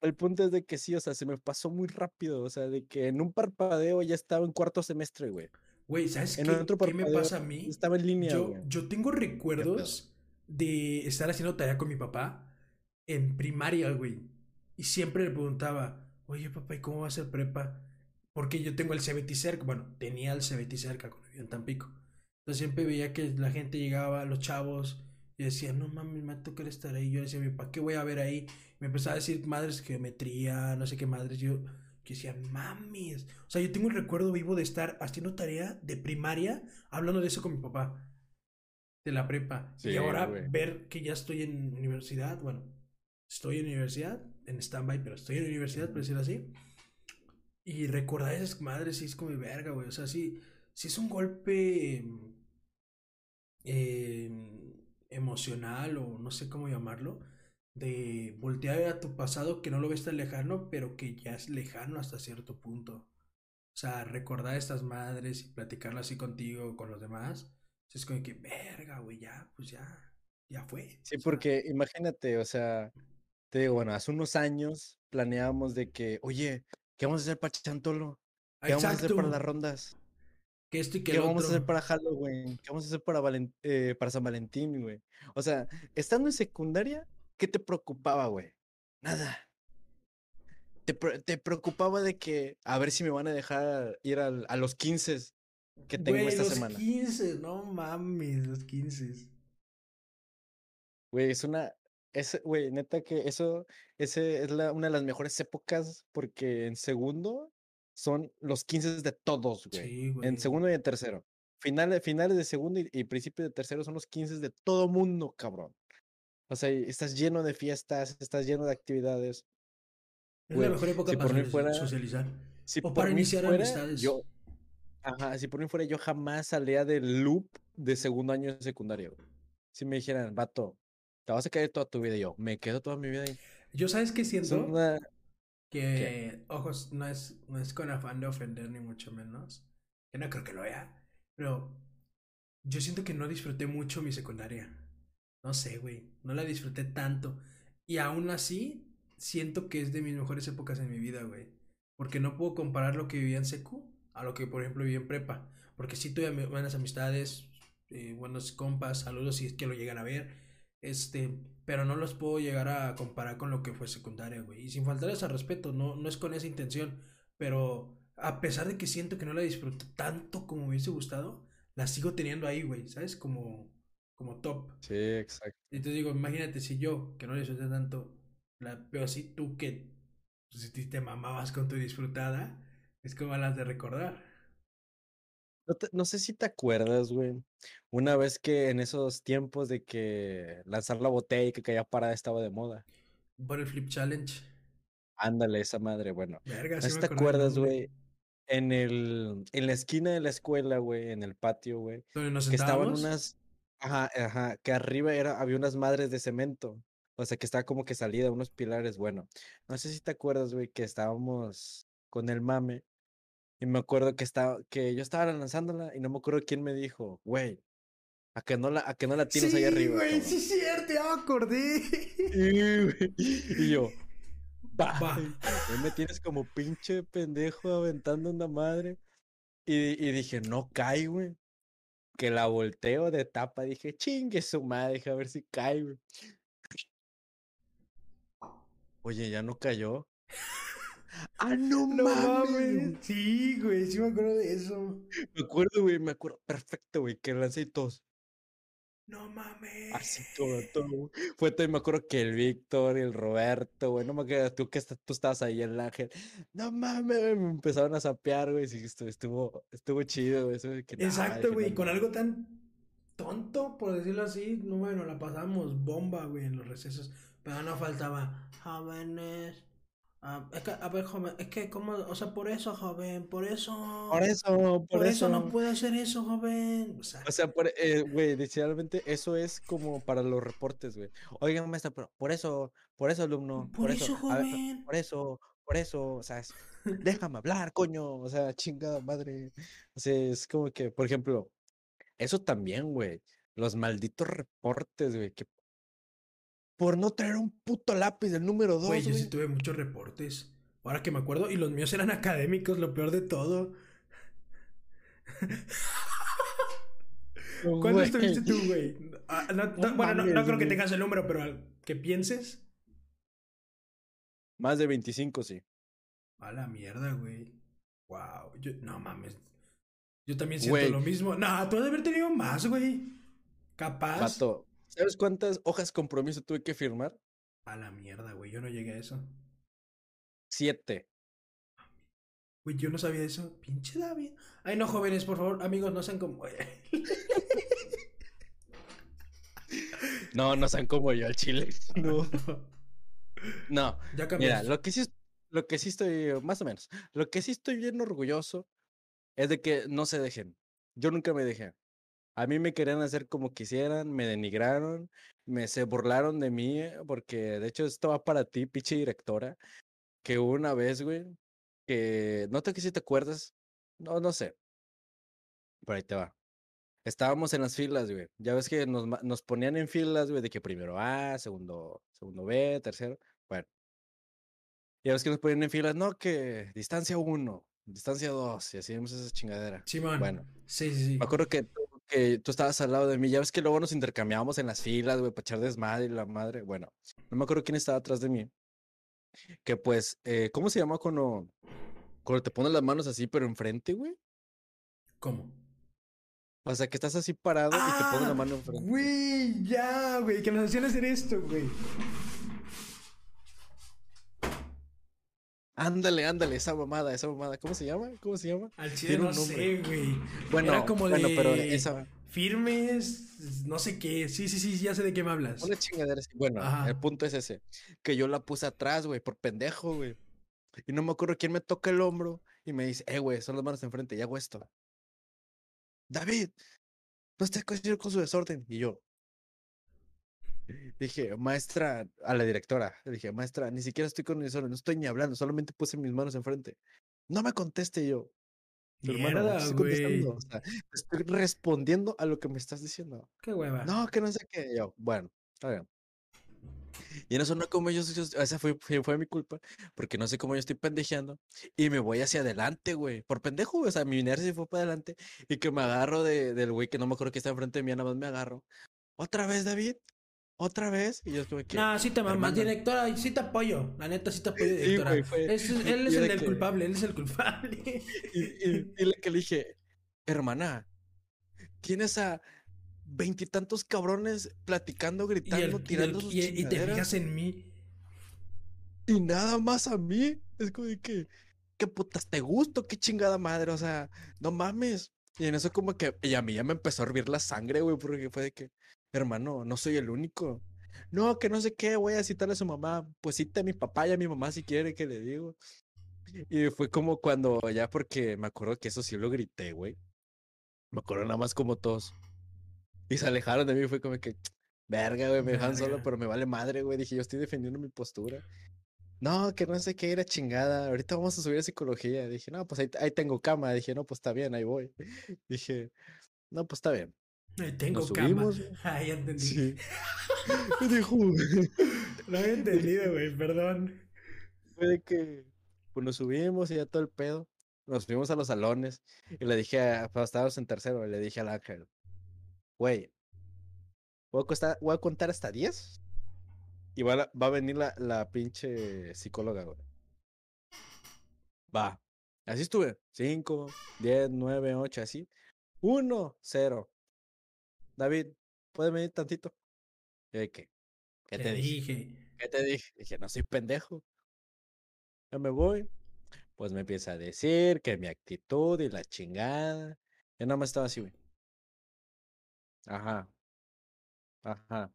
el punto es de que sí, o sea, se me pasó muy rápido, o sea, de que en un parpadeo ya estaba en cuarto semestre, güey. Güey, ¿sabes En qué, otro qué me pasa a mí? Estaba en línea, Yo, güey. yo tengo recuerdos de estar haciendo tarea con mi papá en primaria, güey. Y siempre le preguntaba, oye, papá, ¿y cómo va a ser prepa? Porque yo tengo el CBT cerca. Bueno, tenía el CBT cerca cuando vivía en Tampico. Entonces siempre veía que la gente llegaba, los chavos, y decía, no mames, me va a tocar estar ahí. Yo decía, ¿para qué voy a ver ahí? Me empezaba a decir madres geometría, no sé qué madres. Yo que decía, mames. O sea, yo tengo un recuerdo vivo de estar haciendo tarea de primaria hablando de eso con mi papá. De la prepa. y ahora güey. ver que ya estoy en universidad. Bueno, estoy en universidad, en stand-by, pero estoy en universidad, por decirlo así. Y recordar esas madres sí es como verga, güey. O sea, sí, sí es un golpe em, emocional o no sé cómo llamarlo. De voltear a tu pasado que no lo ves tan lejano, pero que ya es lejano hasta cierto punto. O sea, recordar a estas madres y platicarlo así contigo, con los demás. Es como que, verga, güey, ya, pues ya, ya fue. Sí, sea, porque imagínate, o sea, te digo, bueno, hace unos años planeábamos de que, oye, ¿qué vamos a hacer para Chantolo? ¿Qué vamos a hacer para las rondas? Que esto y que ¿Qué el vamos a hacer para Halloween? ¿Qué vamos a hacer para, eh, para San Valentín, güey? O sea, estando en secundaria, ¿qué te preocupaba, güey? Nada. Te, pre- te preocupaba de que a ver si me van a dejar ir al- a los 15 que tengo Güey, esta los semana. 15, no mames, los 15. Güey, es una. Es, güey, neta que eso ese es la, una de las mejores épocas porque en segundo son los 15 de todos, güey. Sí, güey. En segundo y en tercero. Finales, finales de segundo y, y principio de tercero son los 15 de todo mundo, cabrón. O sea, estás lleno de fiestas, estás lleno de actividades. Es güey, la mejor época si para fuera- socializar. Si O para iniciar fuera, amistades. yo, ajá, si por mí fuera, yo jamás salía del loop de segundo año de secundaria, güey. Si me dijeran, vato, te vas a caer toda tu vida, y yo, me quedo toda mi vida ahí. Yo, ¿sabes qué Es siento? una, Que, ojos, no es, no es con afán de ofender, ni mucho menos. Que no creo que lo vea. Pero yo siento que no disfruté mucho mi secundaria. No sé, güey. No la disfruté tanto. Y aún así, siento que es de mis mejores épocas en mi vida, güey. Porque no puedo comparar lo que vivía en secu a lo que, por ejemplo, viví en prepa. Porque sí tuve buenas amistades, eh, buenos compas, saludos si es que lo llegan a ver. Este, pero no los puedo llegar a comparar con lo que fue secundaria, güey. Y sin faltarles al respeto, no, no es con esa intención, pero a pesar de que siento que no la disfruto tanto como me hubiese gustado, la sigo teniendo ahí, güey, ¿sabes? Como, como top. Sí, exacto. Entonces digo, imagínate si yo, que no la disfruté tanto, la veo así, tú que pues, si te mamabas con tu disfrutada, es como las de recordar. No, te- no sé si te acuerdas, güey. Una vez que en esos tiempos de que lanzar la botella y que caía parada estaba de moda. Por el Flip Challenge. Ándale, esa madre, bueno. Verga, No sé si te acuerdas, güey. En el, en la esquina de la escuela, güey, en el patio, güey, Donde nos que estaban unas, ajá, ajá, que arriba era, había unas madres de cemento. O sea, que estaba como que salida, unos pilares, bueno. No sé si te acuerdas, güey, que estábamos con el mame. Y me acuerdo que estaba, que yo estaba lanzándola y no me acuerdo quién me dijo, güey, a que no la, a que no la ahí Sí, arriba. güey, cabrón?". sí es cierto, ya me acordé. Y yo, va. Va. Ahí me tienes como pinche pendejo aventando una madre. Y, y dije, no cae, güey. Que la volteo de tapa. Dije, chingue su madre, dije, a ver si cae, güey. Oye, ya no cayó. ¡Ah, no, No mames! Sí, güey, sí me acuerdo de eso. Me acuerdo, güey, me acuerdo perfecto, güey, que lancé todos. No mames. Así todo, todo. güey. Fue todo, y me acuerdo que el Víctor y el Roberto, güey, no me acuerdo, tú que estás- tú estabas ahí, el Ángel. No mames, güey, me empezaron a sapear, güey, sí, estuvo, estuvo, estuvo chido, güey. eso que, Exacto, güey, no con algo tan tonto, por decirlo así, no, bueno, la pasamos bomba, güey, en los recesos. Pero no faltaba, jóvenes. Ah, es que, a ver, joven, es que, ¿cómo? O sea, por eso, joven, por eso. Por eso, por, Por eso no puede hacer eso, joven. O sea, O sea, por, eh, literalmente eso es como para los reportes, güey. Oigan, maestra, pero por eso, por eso, alumno, por por eso, eso, a ver, joven. por eso, por eso, o sea, es- déjame hablar, coño, o sea, chingada madre. O sea, es como que, por ejemplo, eso también, güey, los malditos reportes, güey, que por no traer un puto lápiz del número Güey, dos, yo sí güey. tuve muchos reportes. Ahora que me acuerdo, y los míos eran académicos, lo peor de todo. ¿Cuántos Güey, tuviste tú, güey? Ah, no- no- No bueno, no, creo que güey. tengas el número, pero al que pienses. Más de 25, sí. A la mierda, güey. Wow. Yo, no mames. Yo también siento Güey. lo mismo. No, tú has de haber tenido más, güey. Capaz. Vato, ¿sabes cuántas hojas compromiso tuve que firmar? A la mierda, güey. Yo no llegué a eso. Siete. Güey, yo no sabía eso. Pinche David. Ay, no, jóvenes, por favor. Amigos, no sean como. No, no sean como yo al chile. No. No, ya mira, cambiaste. lo que sí, es- lo que sí estoy, más o menos, lo que sí estoy bien orgulloso es de que no se dejen. Yo nunca me dejé. A mí me querían hacer como quisieran, me denigraron, me se burlaron de mí, eh, porque de hecho esto va para ti, pinche directora, que una vez, güey, que no sé que si te acuerdas, no, no sé, por ahí te va. Estábamos en las filas, güey. Ya ves que nos, nos ponían en filas, güey, de que primero A, segundo, segundo B, tercero. Bueno. Ya ves que nos ponían en filas, no, que distancia 1, distancia 2, y hacíamos esa chingadera. Simón. Bueno, Sí, sí, sí. me acuerdo que, tú- que tú estabas al lado de mí. Ya ves que luego nos intercambiábamos en las filas, güey, para echar desmadre y la madre. Bueno, no me acuerdo quién estaba atrás de mí. Que pues, eh, ¿cómo se llama cuando, cuando te pones las manos así, pero enfrente, güey? ¿Cómo? O sea, que estás así parado y te pones la Ah, mano enfrente. Güey, ya, güey. Que nos hacían hacer esto, güey. Ándale, ándale, esa mamada, esa mamada. ¿Cómo se llama? ¿Cómo se llama? Al chile no sé, güey. Bueno, Era como bueno, de pero esa, firmes, no sé qué. Sí, sí, sí, ya sé de qué me hablas. una chingadera así. Bueno, Ajá. el punto es ese, que yo la puse atrás, güey, por pendejo, güey. Y no me acuerdo quién me toca el hombro y me dice, eh, güey, son las manos enfrente y hago esto. David, no estés con con su desorden. Y yo dije, maestra, a la directora, le dije, maestra, ni siquiera estoy con desorden, no estoy ni hablando, solamente puse mis manos enfrente. No me conteste yo. "Tu hermano, Mierda, estoy contestando, o sea, estoy respondiendo a lo que me estás diciendo. Qué hueva. No, que no sé qué. Yo, bueno, está bien. Y en eso no como yo, yo- esa fue, fue, mi culpa, porque no sé cómo yo estoy pendejeando y me voy hacia adelante, güey. Por pendejo, o sea, mi inercia fue para adelante y que me agarro de, del güey que no me acuerdo que está enfrente de mí, nada más me agarro. Otra vez, David. ¿Otra vez? Y yo estuve que. No, sí te mamas, hermano. directora, sí te apoyo. La neta, sí te apoyo, directora. güey, fue- Es- él es el que- culpable, él es el culpable. Y, y- y le, que le dije, hermana, tienes a veintitantos cabrones platicando, el- gritando, y el- tirando sus y- y te fijas en mí. y nada más a mí. Es como de que, ¿qué putas te gusto? ¿Qué chingada madre? O sea, no mames. Y en eso como que, y a mí ya me empezó a hervir la sangre, güey, porque fue de que, hermano, no soy el único. No, que no sé qué, voy a citarle a su mamá. Pues cita a mi papá y a mi mamá si quiere que le digo. Y fue como cuando, ya porque me acuerdo que eso sí lo grité, güey. Me acuerdo nada más como todos. Y se alejaron de mí, fue como que, verga, güey, me dejan solo, pero me vale madre, güey. Dije, yo estoy defendiendo mi postura. No, que no sé qué era chingada. Ahorita vamos a subir a psicología. Dije, no, pues ahí, ahí tengo cama. Dije, no, pues está bien, ahí voy. Dije, no, pues está bien. Ay, Tengo Nos cama. subimos, Ay, ya entendí. Sí. No había entendido, güey, perdón. fue de que pues nos subimos y ya todo el pedo. Nos fuimos a los salones y le dije, a, pues, estábamos en tercero, y le dije al ángel, güey, voy a, costar- voy a contar hasta 10 y va, a- va a venir la, la pinche psicóloga, güey. Va. Así estuve. 5, 10, 9, 8, así. 1, 0. David, ¿puedes venir tantito? Y de ¿qué? ¿Qué te dije? dije? ¿Qué te dije? Dije, no soy pendejo. Ya me voy. Pues me empieza a decir que mi actitud y la chingada. Yo nada más estaba así, güey. Ajá. Ajá.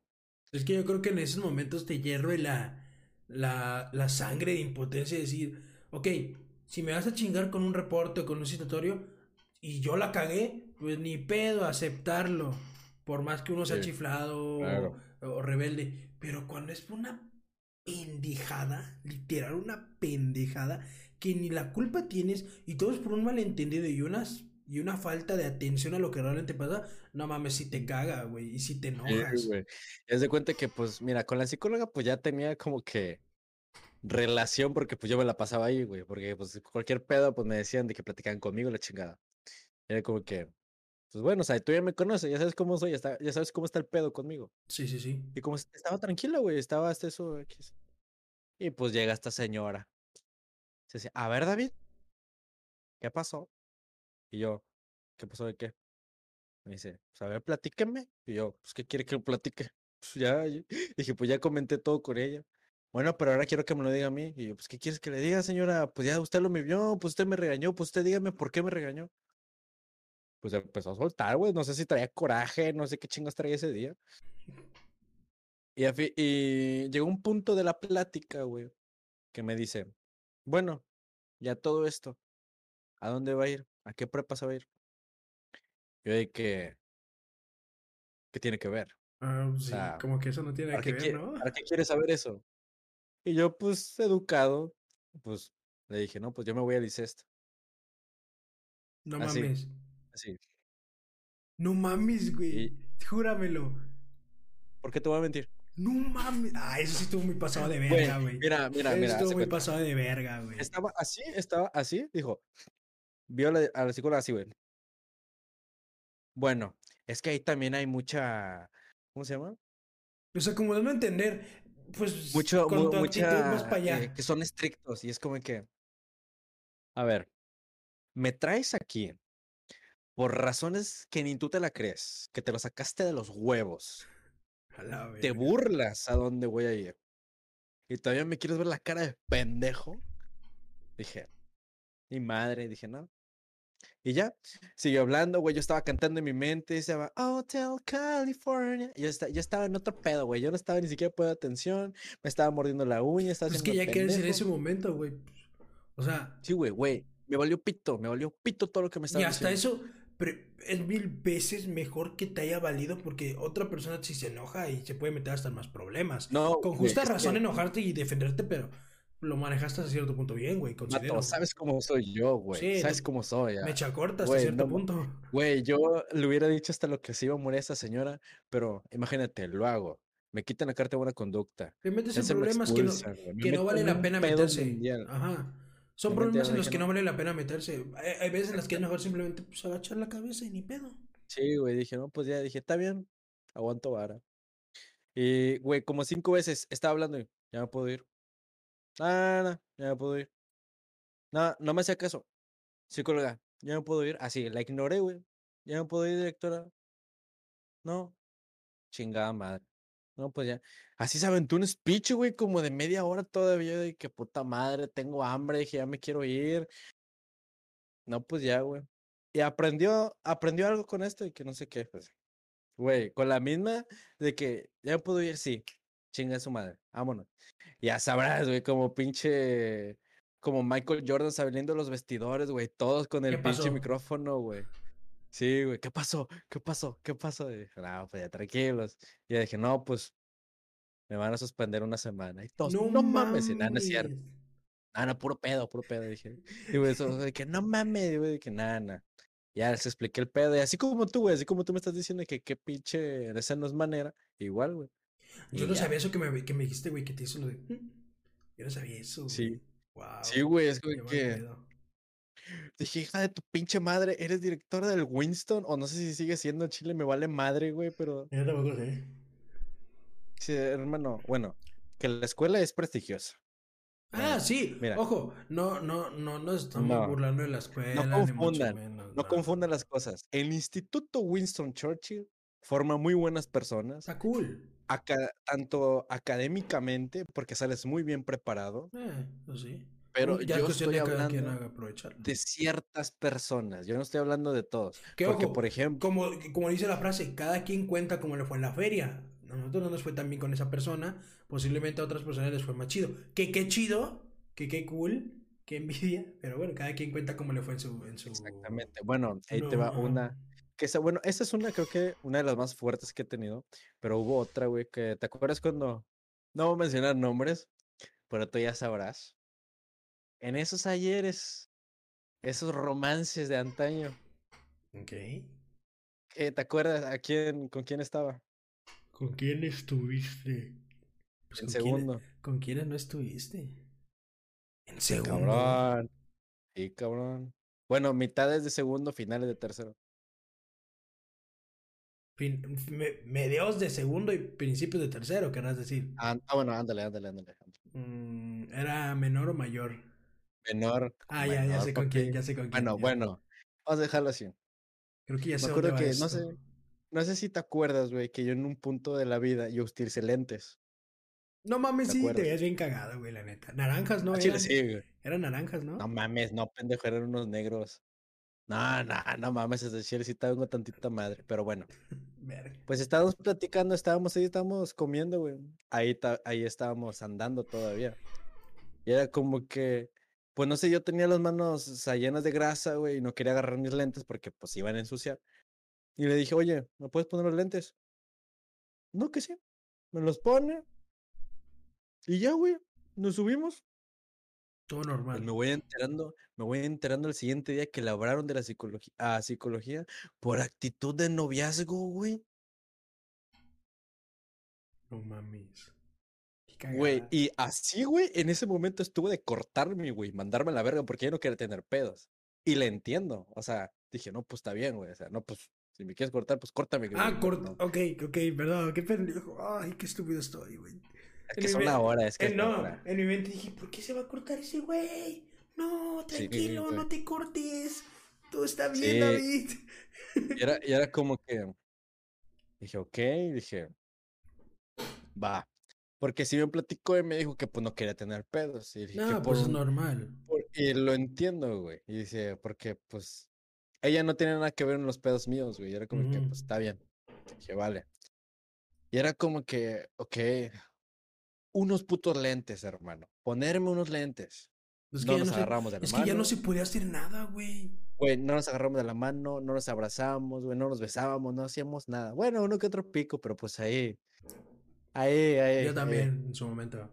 Es que yo creo que en esos momentos te hierve la, la, la sangre de impotencia de decir, ok, si me vas a chingar con un reporte o con un citatorio y yo la cagué, pues ni pedo aceptarlo. Por más que uno sea Sí, chiflado o- claro. o, rebelde. Pero cuando es una pendejada, literal una pendejada, que ni la culpa tienes y todo es por un malentendido y unas y una falta de atención a lo que realmente pasa, no mames, si te caga, güey, y si te Sí, enojas. güey. Haz de cuenta que, pues, mira, con la psicóloga, pues ya tenía como que relación, porque pues yo me la pasaba ahí, güey. Porque, pues, cualquier pedo, pues me decían de que platicaban conmigo la chingada. Era como que, pues bueno, o sea, tú ya me conoces, ya sabes cómo soy, ya, sabes cómo está el pedo conmigo. Sí, sí, sí. Y como est- estaba tranquila, güey, estaba hasta eso. Y pues llega esta señora. Se dice, a ver, David, ¿qué pasó? Y yo, ¿qué pasó de qué? Me dice, pues a ver, platíqueme. Y yo, pues, ¿qué quiere que lo platique? Pues ya, y- dije, pues ya comenté todo con ella. Bueno, pero ahora quiero que me lo diga a mí. Y yo, pues, ¿qué quieres que le diga, señora? Pues ya usted lo me vio, pues usted me regañó, pues usted dígame por qué me regañó. Pues empezó a soltar, güey. No sé si traía coraje, no sé qué chingas traía ese día. Y, y llegó un punto de la plática, güey, que me dice, bueno, ya todo esto, ¿a dónde va a ir? ¿A qué prepa se va a ir? Yo de que, ¿qué tiene que ver? Ah, sí, sea, como que eso no tiene nada ¿Para que ver, ¿no? ¿Para qué quieres saber eso? Y yo, pues, educado, pues, le dije, no, pues yo me voy al ICEST. No así. mames. No mames, güey. Júramelo. ¿Por qué te voy a mentir? No mames. Ah, eso sí estuvo muy pasado de verga, güey. mira, mira, Eso mira. estuvo muy cuenta. pasado de verga, güey. Estaba así, estaba así, dijo. Vio a la, a la psicóloga así, güey. Bueno, es que ahí también hay mucha, ¿cómo se llama? O sea, como dando a entender, pues Mucho, con mu- tu actitud mucha, vas para allá. eh, que son estrictos y es como que, a ver, me traes aquí por razones que ni tú te la crees, que te lo sacaste de los huevos, te burlas a dónde voy a ir y todavía me quieres ver la cara de pendejo. Dije, mi madre, dije, no. Y ya, siguió hablando, güey. Yo estaba cantando en mi mente, se llama Hotel California. Y yo, esta- yo estaba en otro pedo, güey. Yo no estaba ni siquiera poniendo atención. Me estaba mordiendo la uña, estaba Pues es que ya quieres en ese momento, güey. O sea, Sí, güey, güey. Me valió pito, me valió pito todo lo que me y estaba hasta diciendo. eso es mil veces mejor que te haya valido porque otra persona si se enoja y se puede meter hasta más problemas. No, Con justa razón que, enojarte y defenderte, pero lo manejaste hasta cierto punto bien, güey, considero. Mato, sabes cómo soy yo, güey. Sí, sabes cómo soy, Me ah. echa corta hasta Güey, cierto no punto. Güey, yo le hubiera dicho hasta lo que se iba a morir esa señora, pero imagínate, lo hago. Me quitan la carta de buena conducta. Te metes en me problemas que no. Me que no vale la pena meterse. Ajá. Son problemas en los que no no. vale la pena meterse. Hay, hay veces en las que es mejor simplemente pues, agachar la cabeza y ni pedo. Sí, güey, dije, no, pues ya dije, está bien, aguanto vara. Y, güey, como cinco veces estaba hablando y ya no puedo ir. Ah, no, ya no puedo ir. No, no me hacía caso. Psicóloga, ya no puedo ir. Así, la ignoré, güey. Ya no puedo ir, directora. No. Chingada madre. No, pues ya. Así se aventó un speech, güey, como de media hora todavía, de que puta madre, tengo hambre, dije, ya me quiero ir. No, pues ya, güey. Y aprendió, aprendió algo con esto y que no sé qué, pues. Güey, con la misma de que ya puedo ir, sí. Chinga su madre, vámonos. Ya sabrás, güey, como pinche. Como Michael Jordan saliendo los vestidores, güey, todos con el pinche micrófono, güey. Sí, güey, ¿qué pasó? ¿Qué pasó? ¿Qué pasó? Y dije, no, pues ya tranquilos. Y dije, no, pues me van a suspender una semana. Y todos, no, mames, y nada, no es cierto. Ah, no, puro pedo, puro pedo, dije. Y güey, eso, de que no mames, güey, que nada, nada. Ya les expliqué el pedo. Y así como tú, güey, así como tú me estás diciendo que qué pinche, esa no es manera, igual, güey. Yo no sabía eso que me, que me dijiste, güey, que te hizo lo de. Mm". Yo no sabía eso. Sí. Wow. Sí, güey, es güey, que. Dije, hija de tu pinche madre, ¿eres directora del Winston? O no sé si sigue siendo Chile, me vale madre, güey, pero. Yo tampoco sé. Sí, hermano, bueno, que la escuela es prestigiosa. Ah, sí, Mira, ojo, no, no, no nos estamos burlando de la escuela. No confundan, no, confundan las cosas. El Instituto Winston Churchill forma muy buenas personas. Está cool. tanto académicamente, porque sales muy bien preparado. Eh, pues sí. Pero ya yo estoy hablando de ciertas personas. Yo no estoy hablando de todos. porque, por ejemplo. Como, como dice la frase, cada quien cuenta como le fue en la feria. A nosotros no nos fue tan bien con esa persona. Posiblemente a otras personas les fue más chido. Que qué chido, que qué cool, qué envidia. Pero bueno, cada quien cuenta cómo le fue en su. En su... Exactamente. Bueno, ahí te va una. Que esa, bueno, esa es una, creo que una de las más fuertes que he tenido. Pero hubo otra, güey, que. ¿Te acuerdas cuando.? No voy a mencionar nombres, pero tú ya sabrás en esos ayeres, esos romances de antaño. Ok. ¿Te acuerdas a quién, con quién estaba? ¿Con quién estuviste? Pues en segundo. ¿Con quiénes no estuviste? En segundo. Cabrón. Sí, cabrón. Bueno, mitades de segundo, finales de tercero. medios de segundo y principios de tercero, querrás decir. Ah, ah bueno, ándale, ándale, ándale. Mm, ¿Era menor o mayor? Menor. Ah, ya, ya sé con quién, ya sé con quién. Bueno, bueno, vamos a dejarlo así. Creo que ya sé Me acuerdo que, no sé, no sé si te acuerdas, güey, que yo en un punto de la vida yo utilicé lentes. No mames, sí, te veías bien cagado, güey, la neta. Naranjas, ¿no? Ah, eran, sí, güey. Eran naranjas, ¿no? No mames, no, pendejo, eran unos negros. No, no, no mames, es decir, sí tengo tantita madre, pero bueno. pues estábamos platicando, estábamos ahí, estábamos comiendo, güey. Ahí, ahí estábamos andando todavía. Y era como que pues no sé, yo tenía las manos llenas de grasa, güey, y no quería agarrar mis lentes porque pues iban a ensuciar. Y le dije, oye, ¿me puedes poner los lentes? No, que sí. Me los pone. Y ya, güey, nos subimos. Todo pues, normal. me voy enterando, me voy enterando el siguiente día que labraron de la psicología, a psicología por actitud de noviazgo, güey. No mames. Güey, y así, güey, en ese momento estuve de cortarme, güey, mandarme a la verga porque yo no quería tener pedos. Y le entiendo, o sea, dije, no, pues está bien, güey, o sea, no, pues si me quieres cortar, pues córtame. Ah, corta, ok, ok, perdón, qué pendejo, ay, qué estúpido estoy, güey. Es que es una hora, es que. no, en mi mente dije, ¿por qué se va a cortar ese güey? No, tranquilo, no te cortes. Todo está bien, David. Y era, y era como que. Dije, ok, dije, va. Porque si me platicó y me dijo que pues no quería tener pedos. Y no, pues es normal. y lo entiendo, güey. Y dice, porque pues ella no tiene nada que ver en los pedos míos, güey. Y era como que, pues está bien. dije, vale. Y era como que, ok, unos putos lentes, hermano. Ponerme unos lentes. no nos agarramos de la es mano. Es que ya no se podía hacer nada, güey. Güey, no nos agarramos de la mano, no nos abrazamos, güey, no nos besábamos, no hacíamos nada. Bueno, uno que otro pico, pero pues ahí Ahí, ahí. Yo también, en su momento.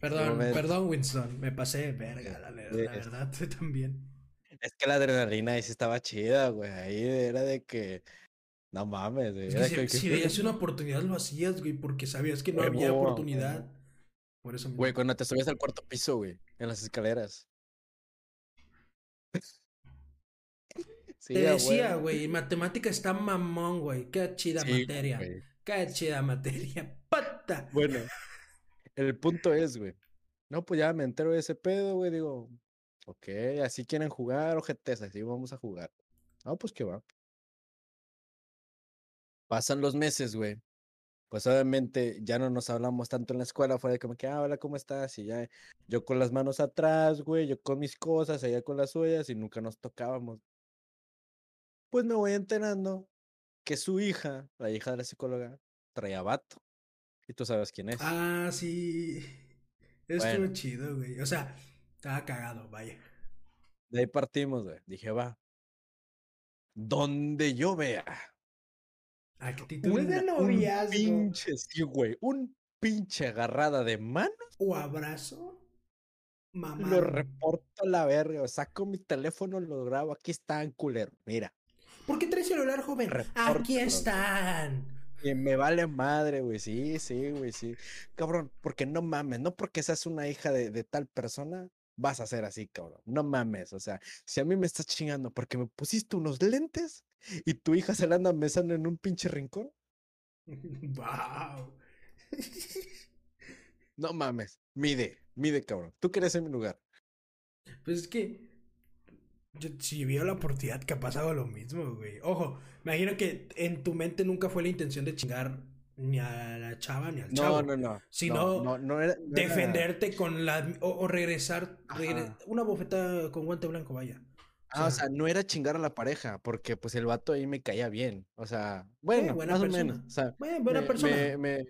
Perdón, perdón, Winston. Me pasé, verga, la, verdad, tú también. Es que la adrenalina ahí sí estaba chida, güey. Ahí era de que. No mames, güey. si, veías una oportunidad lo hacías, güey, porque sabías que no había oportunidad. Por eso Güey, cuando te subías al cuarto piso, güey, en las escaleras. te decía, güey, matemática está mamón, güey. Qué chida materia. Qué chida materia. Bueno, el punto es, güey. No, pues ya me entero de ese pedo, güey. Digo, ok, así quieren jugar, ojetes, así vamos a jugar. No, pues que va. Pasan los meses, güey. Pues obviamente ya no nos hablamos tanto en la escuela, fue de como que, ah, hola, ¿cómo estás? Y ya yo con las manos atrás, güey, yo con mis cosas, ella con las suyas y nunca nos tocábamos. Pues me voy enterando que su hija, la hija de la psicóloga, traía vato. Y tú sabes quién es. Ah, sí. Estuvo Bueno. chido, güey. O sea, estaba cagado, vaya. De ahí partimos, güey. Dije, va. Donde yo vea Actitudes de una- un noviazgo. pinche, sí, güey, un pinche agarrada de mano, O abrazo. Mamá. lo reporto a la verga. Saco mi teléfono, lo grabo. Aquí están, culero. Mira. ¿Por qué traes celular, joven? Repórtalo. Aquí están. Y me vale madre, güey. Sí, sí, güey, sí. Cabrón, porque no mames, no porque seas una hija de, de tal persona, vas a ser así, cabrón. No mames. O sea, si a mí me estás chingando porque me pusiste unos lentes y tu hija se la anda besando en un pinche rincón, wow. no mames. Mide, mide, cabrón. Tú quieres en mi lugar. Pues es que. Yo, si vio la oportunidad, capaz hago lo mismo, güey. Ojo, me imagino que en tu mente nunca fue la intención de chingar ni a la chava ni al chavo. No, no, no. sino no, no, no era, no era- Defenderte con la. O, o regresar. regre- una bofetada con guante blanco, vaya. Ah, o sea, no era chingar a la pareja, porque pues el vato ahí me caía bien. O sea, bueno, buena más persona. o menos. O sea, buena me- persona. me- me-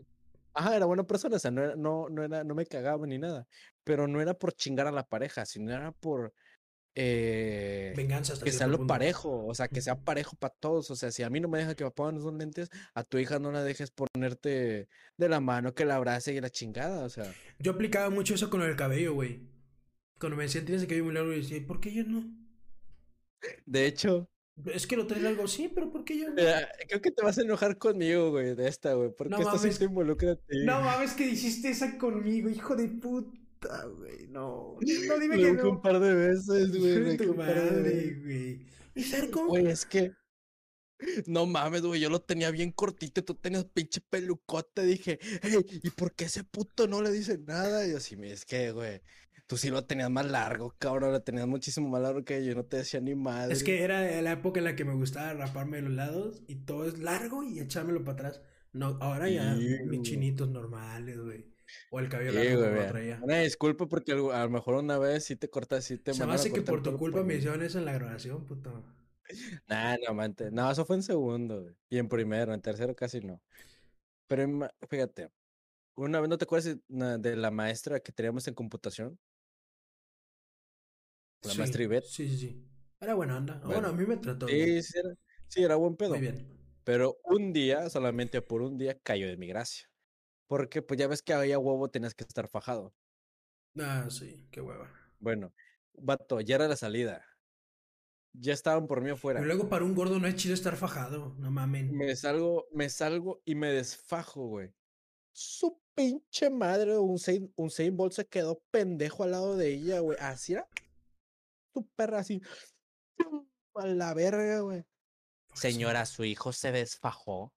Ajá, era buena persona, o sea, no era, no, no era, no me cagaba ni nada. Pero no era por chingar a la pareja, sino era por eh, Venganza hasta que sea lo punto. parejo, o sea, que sea parejo para todos. O sea, si a mí no me deja que me pongan esos lentes, a tu hija no la dejes ponerte de la mano, que la abrace y la chingada, o sea. Yo aplicaba mucho eso con el cabello, güey. Cuando me decían tienes el cabello muy largo, yo decía, ¿por qué yo no? De hecho, Es que lo traes largo, sí, pero ¿por qué yo no? creo que te vas a enojar conmigo, güey, de esta, güey, porque No esta sí mames. te involucra a ti. No mames que hiciste esa conmigo, hijo de puta, güey. No, no dime que dije un no. par de veces, güey. tu madre, güey. ¿Y saber cómo? Güey, es que. No mames, güey. Yo lo tenía bien cortito y tú tenías pinche pelucote. Dije, hey, ¿y por qué ese puto no le dice nada? Y así, es que, güey. Tú sí lo tenías más largo, cabrón. Lo tenías muchísimo más largo que yo. No te decía ni madre. Es que era la época en la que me gustaba raparme de los lados y todo es largo y echármelo para atrás. No, ahora ya mis chinitos normales, güey. O el cabello Sí, largo güey, como lo vea. traía. Una disculpa porque a lo mejor una vez sí te cortas, sí te Se me hace que por tu culpa me hicieron eso en la grabación, puto. Nah, no, mante. No, eso fue en segundo, güey. Y en primero, en tercero casi no. Pero fíjate, una vez, ¿no te acuerdas de la maestra que teníamos en computación? La Sí, maestra Ivette. Sí, sí, sí. Era buena onda. Bueno, Bueno, a mí me trató bien. Sí, sí era, sí, era buen pedo. Muy bien. Pero un día, solamente por un día, cayó de mi gracia. Porque, pues ya ves que había huevo, tenías que estar fajado. Ah, sí, qué hueva. Bueno, vato, ya era la salida. Ya estaban por mí afuera. luego para un gordo no es chido estar fajado, no mamen. Me salgo, me salgo y me desfajo, güey. Su pinche madre, un Saint, un Saint Bolt se quedó pendejo al lado de ella, güey. Así era. Tu perra así. A la verga, güey. Señora, su hijo se desfajó.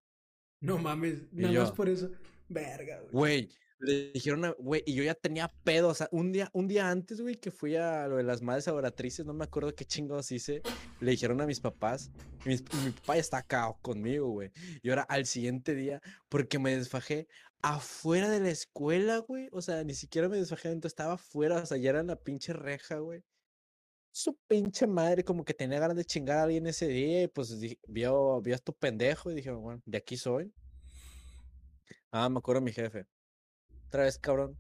No mames, nada más por eso. Verga, güey. Güey, le dijeron, a- güey, y yo ya tenía pedo, o sea, un día, un día antes, güey, que fui a lo de las madres adoratrices, no me acuerdo qué chingados hice, le dijeron a mis papás, mi papá ya está acá conmigo, güey, y ahora al siguiente día, porque me desfajé afuera de la escuela, güey, o sea, ni siquiera me desfajé adentro, estaba afuera, o sea, ya era en la pinche reja, güey. Su pinche madre, como que tenía ganas de chingar a alguien ese día, y pues vio, vio a tu pendejo, y dije, bueno, de aquí soy. Ah, me acuerdo de mi jefe. Otra vez, cabrón.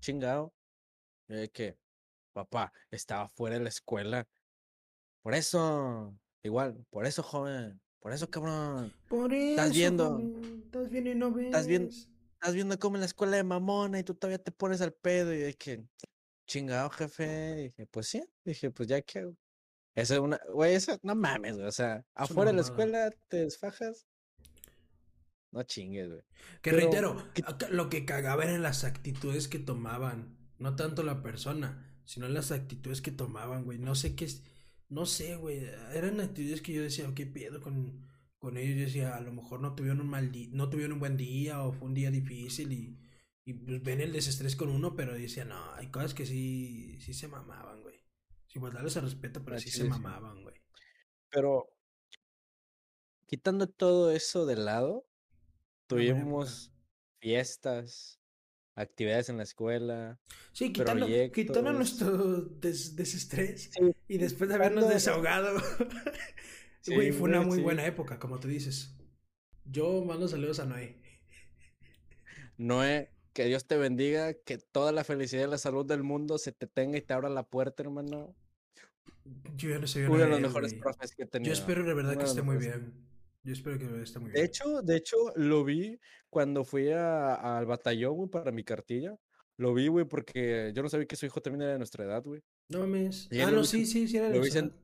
Chingado. Y de que, papá, estaba fuera de la escuela. Por eso. Igual, por eso, joven. Por eso, cabrón. Por Estás eso, viendo. joven, Estás viendo y no ves. Estás viendo, estás viendo como en la escuela de mamona y tú todavía te pones al pedo. Y de que, chingado, jefe. Y dije, pues sí. Dije, pues ya que. Eso es una. Güey, eso, no mames, güey. O sea, Es afuera de la escuela te desfajas. No chingues, güey. Que Pero, reitero, ¿qué- acá lo que cagaba eran las actitudes que tomaban. No tanto la persona, sino las actitudes que tomaban, güey. No sé qué es. No sé, güey. Eran actitudes que yo decía, ¿qué pedo con, con ellos yo decía, a lo mejor no tuvieron un mal día, no tuvieron un buen día o fue un día difícil y, y pues ven el desestrés con uno, pero decía, no, hay cosas que sí, sí se mamaban, güey. Sin guardarles el respeto, pero sí sí, se sí. mamaban, güey. Pero quitando todo eso de lado. Tuvimos fiestas, actividades en la escuela, Sí, quitando, quitando nuestro des- desestrés Sí, y después de habernos desahogado. Sí, Güey, fue una muy sí. buena época, como tú dices. Yo mando saludos a Noé. Noé, que Dios te bendiga, que toda la felicidad y la salud del mundo se te tenga y te abra la puerta, hermano. Yo ya no soy Uno de los mejores profes que he Yo tenido. espero de verdad Uno que esté muy bien. Yo espero que de esté muy De bien. hecho, de hecho, lo vi cuando fui a- al batallón, güey, para mi cartilla. Lo vi, güey, porque yo no sabía que su hijo también era de nuestra edad, güey. No mames. Y Ah, no, vi sí, sí, sí, era de lo vi nuestra sen- edad.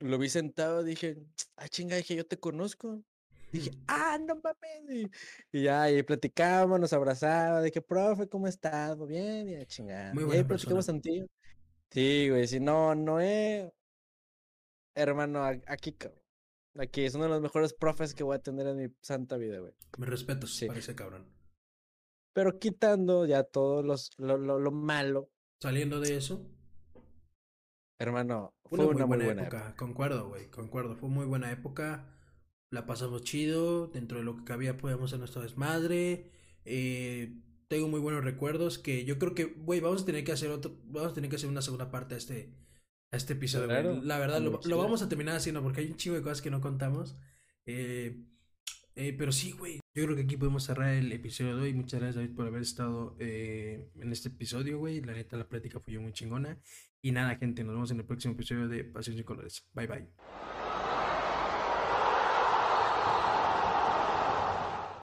Lo vi sentado, dije, ah, chinga, dije, yo te conozco. Dije, ah, no mames. Y, y ya, y platicábamos, nos abrazaba, de que, profe, ¿cómo estás? ¿Muy bien? Y a chingar. Muy Y ahí buena platicamos persona. contigo. Sí, güey, si no, no es. Hermano, aquí, cabrón. Aquí es uno de los mejores profes que voy a tener en mi santa vida, güey. Me respeto Sí. para ese cabrón. Pero quitando ya todo los, lo, lo, lo malo, Saliendo de eso, hermano, fue una muy una muy buena, buena época. época. Concuerdo, güey, concuerdo. Fue muy buena época. La pasamos chido. Dentro de lo que cabía podíamos hacer nuestro desmadre. Eh, tengo muy buenos recuerdos que yo creo que, güey, vamos a tener que hacer otro, vamos a tener que hacer una segunda parte a este, a este episodio. Claro, La verdad, lo, vamos a terminar haciendo porque hay un chingo de cosas que no contamos. Eh, eh, pero sí, güey. Yo creo que aquí podemos cerrar el episodio de hoy. Muchas gracias, David, por haber estado eh, en este episodio, güey. La neta, la plática fue muy chingona. Y nada, gente, nos vemos en el próximo episodio de Pasión sin Colores. Bye, bye.